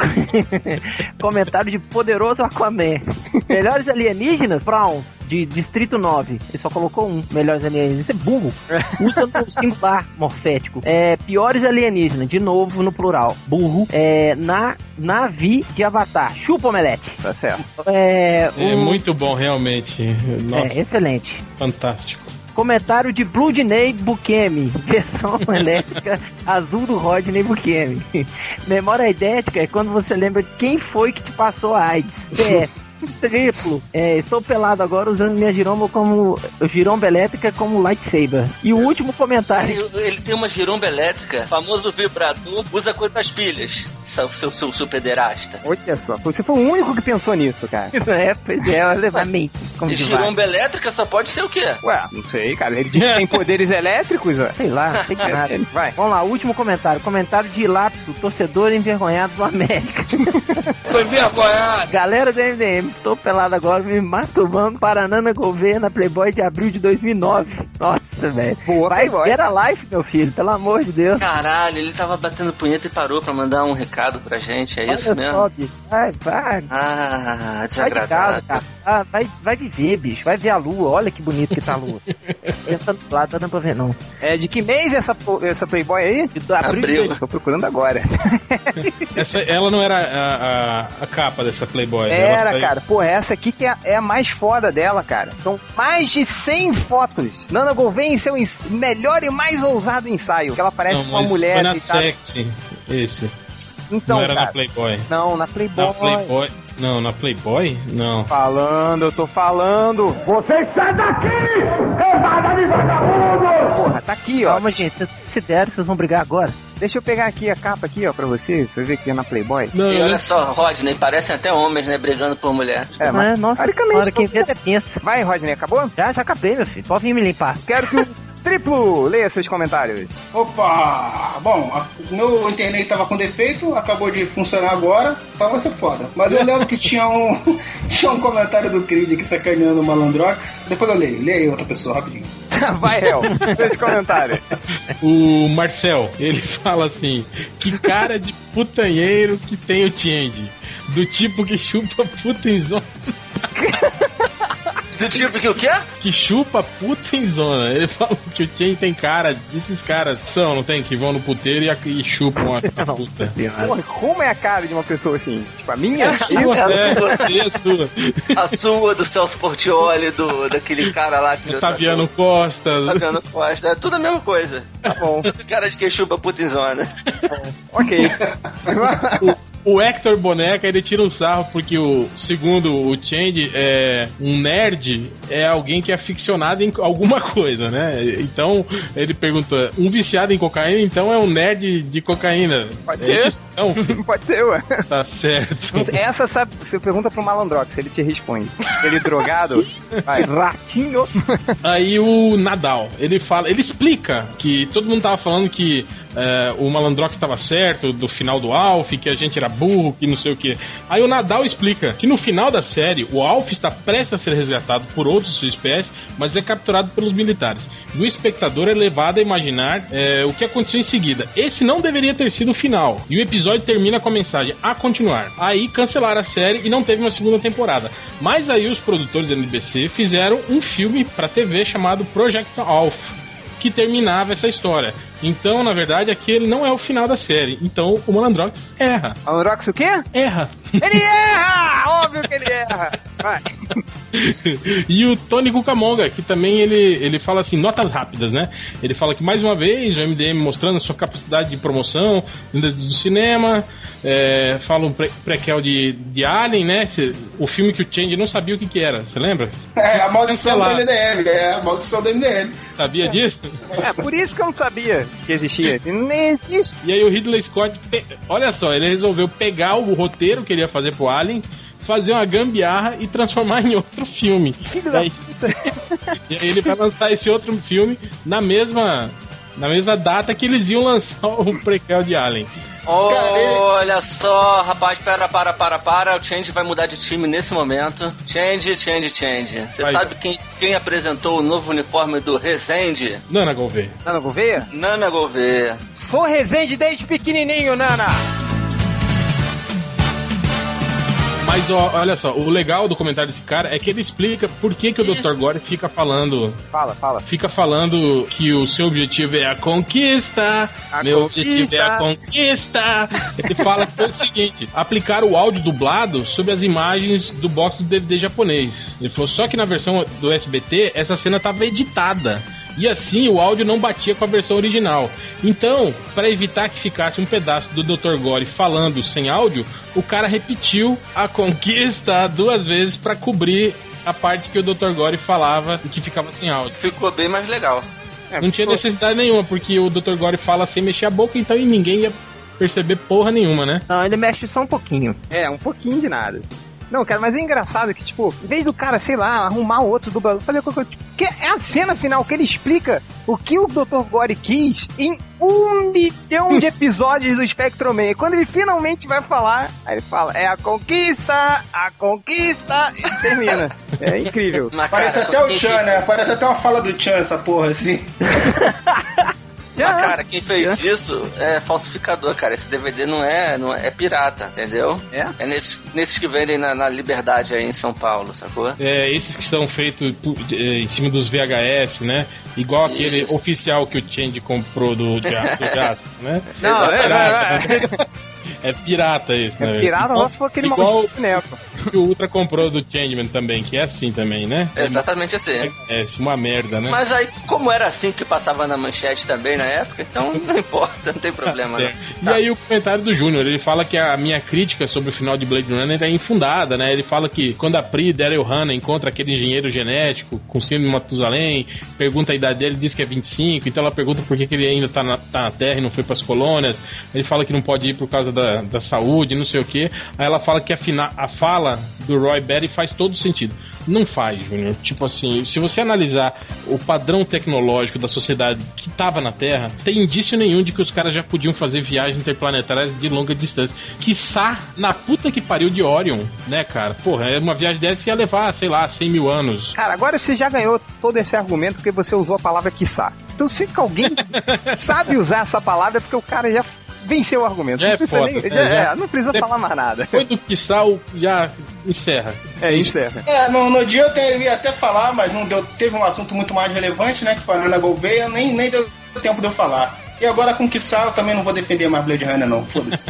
comentário de poderoso Aquaman. Melhores alienígenas? Browns, de Distrito 9. Ele só colocou um. Melhores alienígenas. Isso é burro. Usa no singular morfético. É, piores alienígenas, de novo no plural. Burro. É, na Navi de Avatar. Chupa omelete. Tá certo. É, É o- muito bom, realmente. Nossa, é, excelente. fantástico. Comentário de Bloodney Bukemi, versão elétrica azul do Rodney Bukemi. Memória idética é quando você lembra quem foi que te passou a AIDS. PS. Triplo. É, estou pelado agora usando minha giromba como. giromba elétrica como lightsaber. E o último comentário. Ele, ele tem uma giromba elétrica, famoso vibrador, usa quantas pilhas? Seu, seu, seu, seu pederasta. Olha só, você foi o único que pensou nisso, cara. É, pois é, ela leva a mente. Como E giromba elétrica só pode ser o quê? Ué, não sei, cara. Ele disse que tem poderes elétricos, ué. Sei lá, não sei de nada. Vai. Vamos lá, último comentário. Comentário de Lapso, torcedor envergonhado do América. tô envergonhado. Galera do MDM, estou pelado agora me masturbando para Nana Gouveia na Playboy de abril de 2009. Nossa, velho. Boa Vai Playboy. ver a life, meu filho, pelo amor de Deus. Caralho, ele tava batendo punheta e parou pra mandar um recado pra gente, é isso Olha mesmo? só, bicho. Vai, vai. Ah, Vai de casa, desagradável. cara. Ah, vai, vai viver, bicho. Vai ver a lua. Olha que bonito que tá a lua. Pensa do lado, tá dando pra ver, não. É, de que mês essa, po- essa Playboy aí? De abril, de Abril. Tô procurando agora. Essa, ela não era a, a, a capa dessa Playboy. Era, saiu- cara. Pô, essa aqui que é, é a mais foda dela, cara. São mais de 100 fotos. Nana Gouveia em seu ens- melhor e mais ousado ensaio. Que ela parece Não, com uma mulher Foi na deitada- sexy, esse. Então, não era cara. na Playboy. Não, na Playboy. Na Playboy. Não, na Playboy? Não. Falando, eu tô falando. Vocês saem daqui! Levada de vagabundo! Porra, tá aqui, ó. Calma, gente. Vocês se deram, vocês vão brigar agora. Deixa eu pegar aqui a capa aqui, ó, pra você, pra ver que é na Playboy. Não, E olha só, Rodney, parecem até homens, né? Brigando por mulher. É, Mas, nossa, teoricamente, hora quem vê até pensa. Vai, Rodney, acabou? Já, já acabei, meu filho. Pode vir me limpar. Quero que o triplo leia seus comentários. Opa! Bom, a, o meu internet tava com defeito, acabou de funcionar agora, só vai ser foda. Mas eu lembro que tinha um, tinha um comentário do Creed aqui sacaneando o Malandrox. Depois eu leio, leia aí outra pessoa rapidinho. Vai, Hel, seus comentários. O Marcel, ele fala assim: que cara de putanheiro que tem o Change. Do tipo que chupa puta em zona. Do tipo que o quê? Que chupa puta em zona. Ele fala que o Change tem cara desses caras que são, não tem? Que vão no puteiro e, a- e chupam a, a puta. Porra, como é a cara de uma pessoa assim? Tipo, a minha? É, Isso? é a sua. A sua, do Celso Portioli, do, daquele cara lá que. O Taviano Costa. Taviano Costa. É tudo a mesma coisa. Tá bom, Cara de que chupa puta em zona. ok. O Hector Boneca, ele tira um sarro porque o segundo o Change é um nerd, é alguém que é aficionado em alguma coisa, né? Então, ele pergunta, um viciado em cocaína, então é um nerd de cocaína. Pode É ser. isso? Não, Pode ser, ué. tá certo. Essa, sabe, você pergunta pro Malandrox, ele te responde. Ele drogado? Vai. Ratinho. Aí o Nadal, ele fala, ele explica que todo mundo tava falando que é, o Malandrox estava certo do final do Alf, que a gente era burro, que não sei o que. Aí o Nadal explica que no final da série o Alf está prestes a ser resgatado por outros de sua espécie, mas é capturado pelos militares. E o espectador é levado a imaginar é, o que aconteceu em seguida. Esse não deveria ter sido o final. E o episódio termina com a mensagem a continuar. Aí cancelaram a série e não teve uma segunda temporada. Mas aí os produtores da NBC fizeram um filme para TV chamado Project Alf que terminava essa história. Então, na verdade, aquele não é o final da série. Então, o Malandrox erra. Malandrox o quê? Erra. Ele erra! Óbvio que ele erra! Vai. e o Tony Cucamonga, que também ele, ele fala assim, notas rápidas, né? Ele fala que mais uma vez o MDM mostrando a sua capacidade de promoção do cinema. É, fala um pre prequel de, de Alien, né? Cê- O filme que o Change não sabia o que, que era, você lembra? É, a maldição do. MDM, é a maldição do MDM. Sabia disso? É, por isso que eu não sabia que existia. Nem existe. E aí o Ridley Scott, pe- olha só, ele resolveu pegar o roteiro que ele ia fazer pro Alien, fazer uma gambiarra e transformar em outro filme. Filho E da aí, e aí ele vai lançar esse outro filme na mesma na mesma data que eles iam lançar o prequel de Alien. Olha só, rapaz, pera, para, para, para. O Change vai mudar de time nesse momento. Change, change, change. Você Vai. sabe quem, quem apresentou o novo uniforme do Resende? Nana Gouveia. Nana Gouveia? Nana Gouveia. Sou Resende desde pequenininho, Nana! Mas ó, olha só, o legal do comentário desse cara é que ele explica por que, que o Dr. Gore fica falando Fala, fala. fica falando que o seu objetivo é a conquista, A meu conquista. objetivo é a conquista. Ele fala que foi o seguinte: aplicar o áudio dublado sobre as imagens do box do DVD japonês. Ele falou só que na versão do SBT essa cena estava editada. E assim o áudio não batia com a versão original. Então, para evitar que ficasse um pedaço do Dr. Gore falando sem áudio, o cara repetiu a conquista duas vezes para cobrir a parte que o Dr. Gore falava e que ficava sem áudio. Ficou bem mais legal. É, Não tinha pô, necessidade nenhuma, porque o Dr. Gore fala sem mexer a boca, então e ninguém ia perceber porra nenhuma, né? Não, ele mexe só um pouquinho. É, um pouquinho de nada. Não, cara, mas é engraçado que, tipo, em vez do cara, sei lá, arrumar outro dublador, fazer qualquer coisa. Tipo, que é a cena final que ele explica o que o Dr. Gore quis em um milhão de episódios do Spectrum Man. E Quando ele finalmente vai falar, aí ele fala, é a conquista, a conquista, e termina. É incrível. Parece até o Chan, né? Parece até uma fala do Chan, essa porra, assim. Mas, cara, quem fez isso é falsificador, cara. Esse DVD não é, não é, é pirata, entendeu? É? É nesses, nesses que vendem na, na Liberdade aí em São Paulo, sacou? É, esses que são feitos é, em cima dos VHS, né? Igual aquele Isso. oficial que o Change comprou do Teatro, né? Não, é, Exatamente. É pirata isso, né? É pirata, igual, nossa, foi aquele igual boneco. que o Ultra comprou do Changeman também, que é assim também, né? É exatamente assim. É uma merda, né? Mas aí, como era assim que passava na manchete também na época, então não importa, não tem problema. É. Não. E aí o comentário do Júnior, ele fala que a minha crítica sobre o final de Blade Runner é infundada, né? Ele fala que quando a Pri Daryl Hannah encontra aquele engenheiro genético com síndrome de Matusalém, pergunta a idade dele, diz que é 25, então ela pergunta por que, que ele ainda tá na, tá na Terra e não foi pras colônias. Ele fala que não pode ir por causa da, da saúde, não sei o que. Aí ela fala que a, fina, a fala do Roy Batty faz todo sentido. Não faz, Júnior. Tipo assim, se você analisar o padrão tecnológico da sociedade que tava na Terra, tem indício nenhum de que os caras já podiam fazer viagens interplanetárias de longa distância. Quiçá na puta que pariu de Orion, né, cara? Porra, uma viagem dessa ia levar, sei lá, 100 mil anos. Cara, agora você já ganhou todo esse argumento porque você usou a palavra quiçá. Então se que alguém sabe usar essa palavra é porque o cara já venceu o argumento. É não precisa, foda, nem- é, já- já- é, não precisa falar mais nada. Depois do quiçá, o- já encerra. É, encerra. É, no, no dia eu te- eu ia até falar, mas não deu, teve um assunto muito mais relevante, né? Que foi a Ana Gouveia, nem, nem deu tempo de eu falar. E agora com Kissar eu também não vou defender mais Blade Runner, não. Foda-se.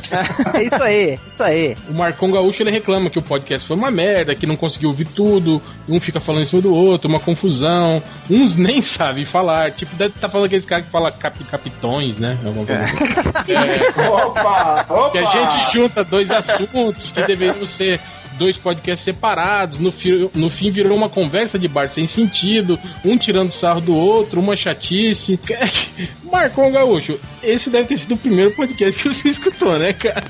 É isso aí, isso aí. O Marcão Gaúcho ele reclama que o podcast foi uma merda, que não conseguiu ouvir tudo, um fica falando em cima do outro, uma confusão, uns nem sabem falar, tipo, deve estar falando aqueles caras que falam cap, capitões, né? Alguma coisa assim. É, opa, opa! que a gente junta dois assuntos que deveriam ser dois podcasts separados, no, fi, no fim virou uma conversa de bar sem sentido, um tirando sarro do outro, uma chatice. Marcão Gaúcho, esse deve ter sido o primeiro podcast que você escutou, né, cara?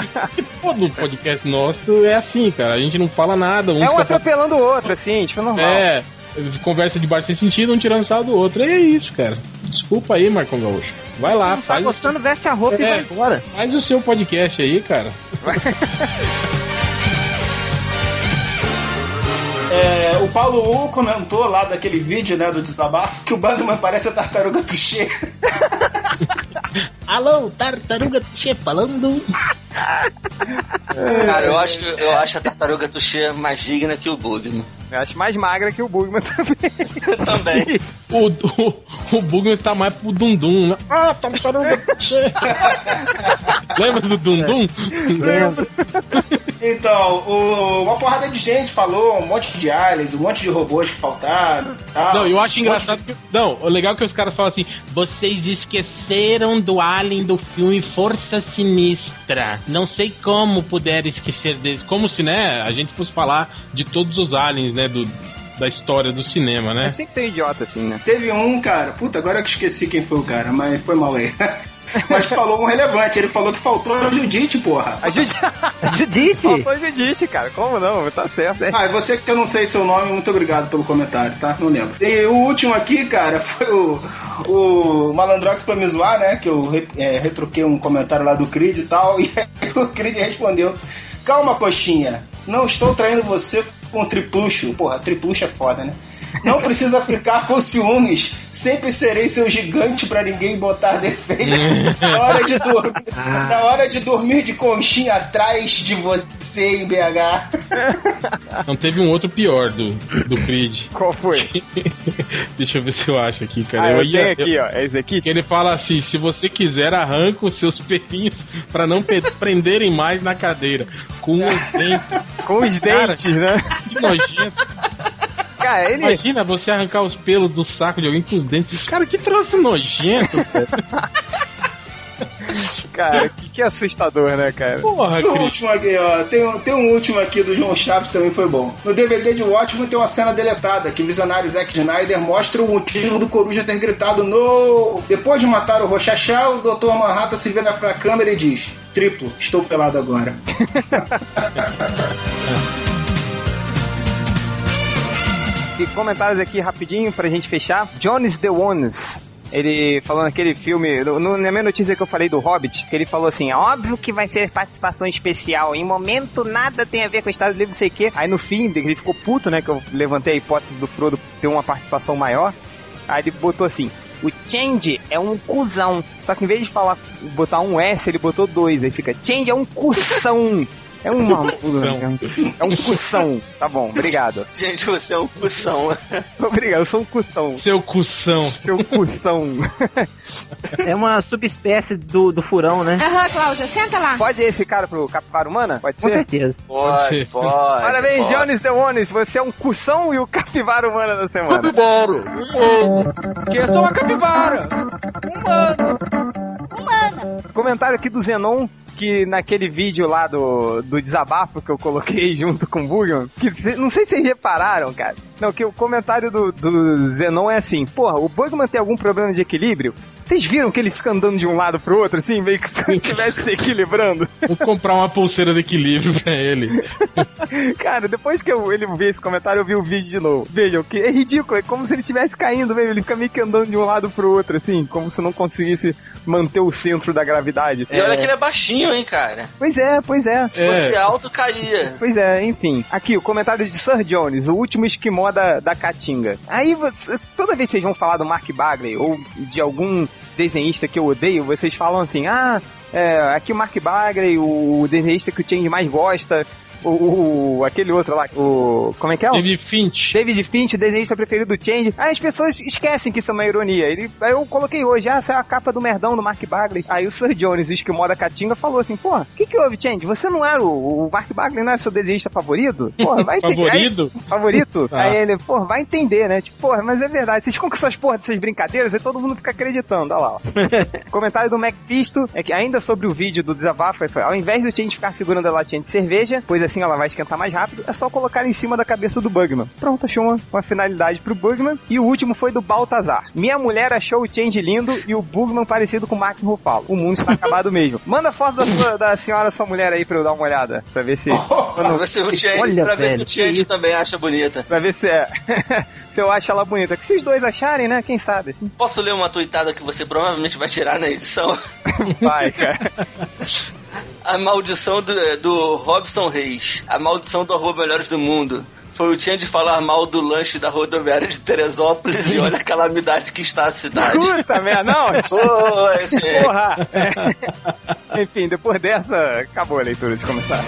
Todo podcast nosso é assim, cara. A gente não fala nada. Um É um atropelando o outro, assim, tipo, normal. É, conversa de bar sem sentido, um tirando sarro do outro. E é isso, cara. Desculpa aí, Marcão Gaúcho. Vai lá, Não tá faz, o- gostando, veste a roupa e É. vai embora. faz o seu podcast aí, cara. É, o Paulo U comentou lá daquele vídeo, né, do desabafo, que o Bugman parece a tartaruga Tuxê. Alô, tartaruga Tuxê falando. Cara, eu acho, eu acho a tartaruga Tuxê mais digna que o Bugman. Eu acho mais magra que o Bugman também. Também. O, o, o Bugman tá mais pro Dundum, né? Ah, tartaruga cheia. Lembra do Dundum? Lembro. Então, o- uma porrada de gente falou, um monte de aliens, um monte de robôs que faltaram. Tal. Não, eu acho Um engraçado que. Não, o legal é que os caras falam assim: vocês esqueceram do Alien do filme Força Sinistra. Não sei como puderam esquecer deles. Como se, né, a gente fosse falar de todos os aliens, né, do, da história do cinema, né? É sempre tem idiota assim, né? Teve um, cara, puta, agora que esqueci quem foi o cara, mas foi mal aí. mas falou um relevante, ele falou que faltou a Judite, porra. A Judite. Judite! Faltou Judite, cara. Como não? Tá certo, é. Ah, e você que eu não sei seu nome, muito obrigado pelo comentário, tá? Não lembro. E o último aqui, cara, foi o, o Malandrox pra me zoar, né? Que eu é, retruquei um comentário lá do Creed e tal, e o Creed respondeu: Calma, coxinha, não estou traindo você com tripluxo. Porra, tripluxo é foda, né? Não precisa ficar com ciúmes. Sempre serei seu gigante pra ninguém botar defeito. Na hora de dormir, na hora de dormir de conchinha atrás de você em BH. Não teve um outro pior do, do Creed. Qual foi? Deixa eu ver se eu acho aqui, cara. Ah, eu ia- tenho aqui, ó. É esse aqui? Que ele fala assim: se você quiser, arranca os seus pelinhos pra não pe- prenderem mais na cadeira. Com os dentes. Com os Cara. dentes, né? Que nojento. Cara, ele. Imagina você arrancar os pelos do saco de alguém com os dentes. Cara, que troço nojento, cara. Cara, que, que assustador, né, cara? Porra, o Cris. último aqui, ó. Tem, um- tem um último aqui do João Chaves também foi bom. No DVD de Watchmen tem uma cena deletada que o visionário Zack Snyder mostra o motivo do Coruja ter gritado no. Depois de matar o Rochachá, o Dr. Manhattan se vira pra câmera e diz: Triplo, estou pelado agora. E comentários aqui rapidinho pra gente fechar. Jones the Ones. Ele falou naquele filme, no, na minha notícia que eu falei do Hobbit, que ele falou assim: óbvio que vai ser participação especial, em momento nada tem a ver com o Estado Livre, não sei o quê. Aí no fim, ele ficou puto, né? Que eu levantei a hipótese do Frodo ter uma participação maior. Aí ele botou assim: o Change é um cuzão. Só que em vez de falar, botar um S, ele botou dois. Aí fica: Change é um cução. É um maluco. É um cução. Tá bom, obrigado. Gente, você é um cução. Obrigado, eu sou um cução. Seu cução. Seu cução. É uma subespécie do, do furão, né? Aham, Cláudia, senta lá. Pode ir esse cara pro capivara humana? Pode Com ser? certeza. Pode, pode. Parabéns, pode. Jones Deones. Você é um cução e o capivara humana da semana. Que eu sou uma capivara! Comentário aqui do Zenon, que naquele vídeo lá do, do desabafo que eu coloquei junto com o Bugman, que cê- não sei se vocês repararam, cara. Não, que o comentário do, do Zenon é assim, porra, o Bugman tem algum problema de equilíbrio? Vocês viram que ele fica andando de um lado pro outro, assim, meio que se ele estivesse se equilibrando? Vou comprar uma pulseira de equilíbrio pra ele. Cara, depois que eu, ele vê esse comentário, eu vi o vídeo de novo. Vejam, que é ridículo, é como se ele estivesse caindo mesmo, ele fica meio que andando de um lado pro outro, assim, como se não conseguisse manter o centro da gravidade. E olha que ele é baixinho, hein, cara. Pois é, pois é. Se fosse alto, caía. Pois é, enfim. Aqui, o comentário de Sir Jones, o último esquimó da, da Caatinga. Aí, você- toda vez que vocês vão falar do Mark Bagley ou de algum desenhista que eu odeio, vocês falam assim, ah, é, aqui o Mark Bagley, o desenhista que o Change mais gosta, o, o- aquele outro lá, o... como é que é? David Finch. David Finch, desenhista preferido do Change. Aí as pessoas esquecem que isso é uma ironia. Ele, aí eu coloquei hoje, ah, essa é a capa do merdão do Mark Bagley. Aí o Sir Jones, o esquimó da Caatinga, falou assim, pô, o que que houve, Change? Você não era o, o Mark Bagley, não é seu desenhista favorito? Porra, vai entender. Favorito? Aí- favorito? Ah. Aí ele, pô, vai entender, né? Tipo, porra, mas é verdade. Vocês ficam com essas porra dessas brincadeiras e todo mundo fica acreditando, olha lá. Ó. Comentário do MacPisto é que ainda sobre o vídeo do desabafo, foi, ao invés do Change ficar segurando a latinha de cerveja, pois assim ela vai esquentar mais rápido, é só colocar em cima da cabeça do Bugman. Pronto, achou uma, uma finalidade pro Bugman. E o último foi do Baltazar. Minha mulher achou o Change lindo e o Bugman parecido com o Mark Ruffalo. O mundo está acabado mesmo. Manda foto da, sua, da senhora, sua mulher aí pra eu dar uma olhada, pra ver se... Pra ver se o Change, Olha, pra ver se velho, o que Change também acha bonita. Pra ver se é. se eu acho ela bonita. Que se os dois acharem, né? Quem sabe, assim. Posso ler uma tuitada que você provavelmente vai tirar na edição? Vai, cara. A maldição do, do Robson Reis. A maldição do arroba Melhores do Mundo. Foi o Change falar mal do lanche da rodoviária de Teresópolis e olha a calamidade que está a cidade. Puta merda, não. Porra. Enfim, depois dessa, acabou a leitura de começar.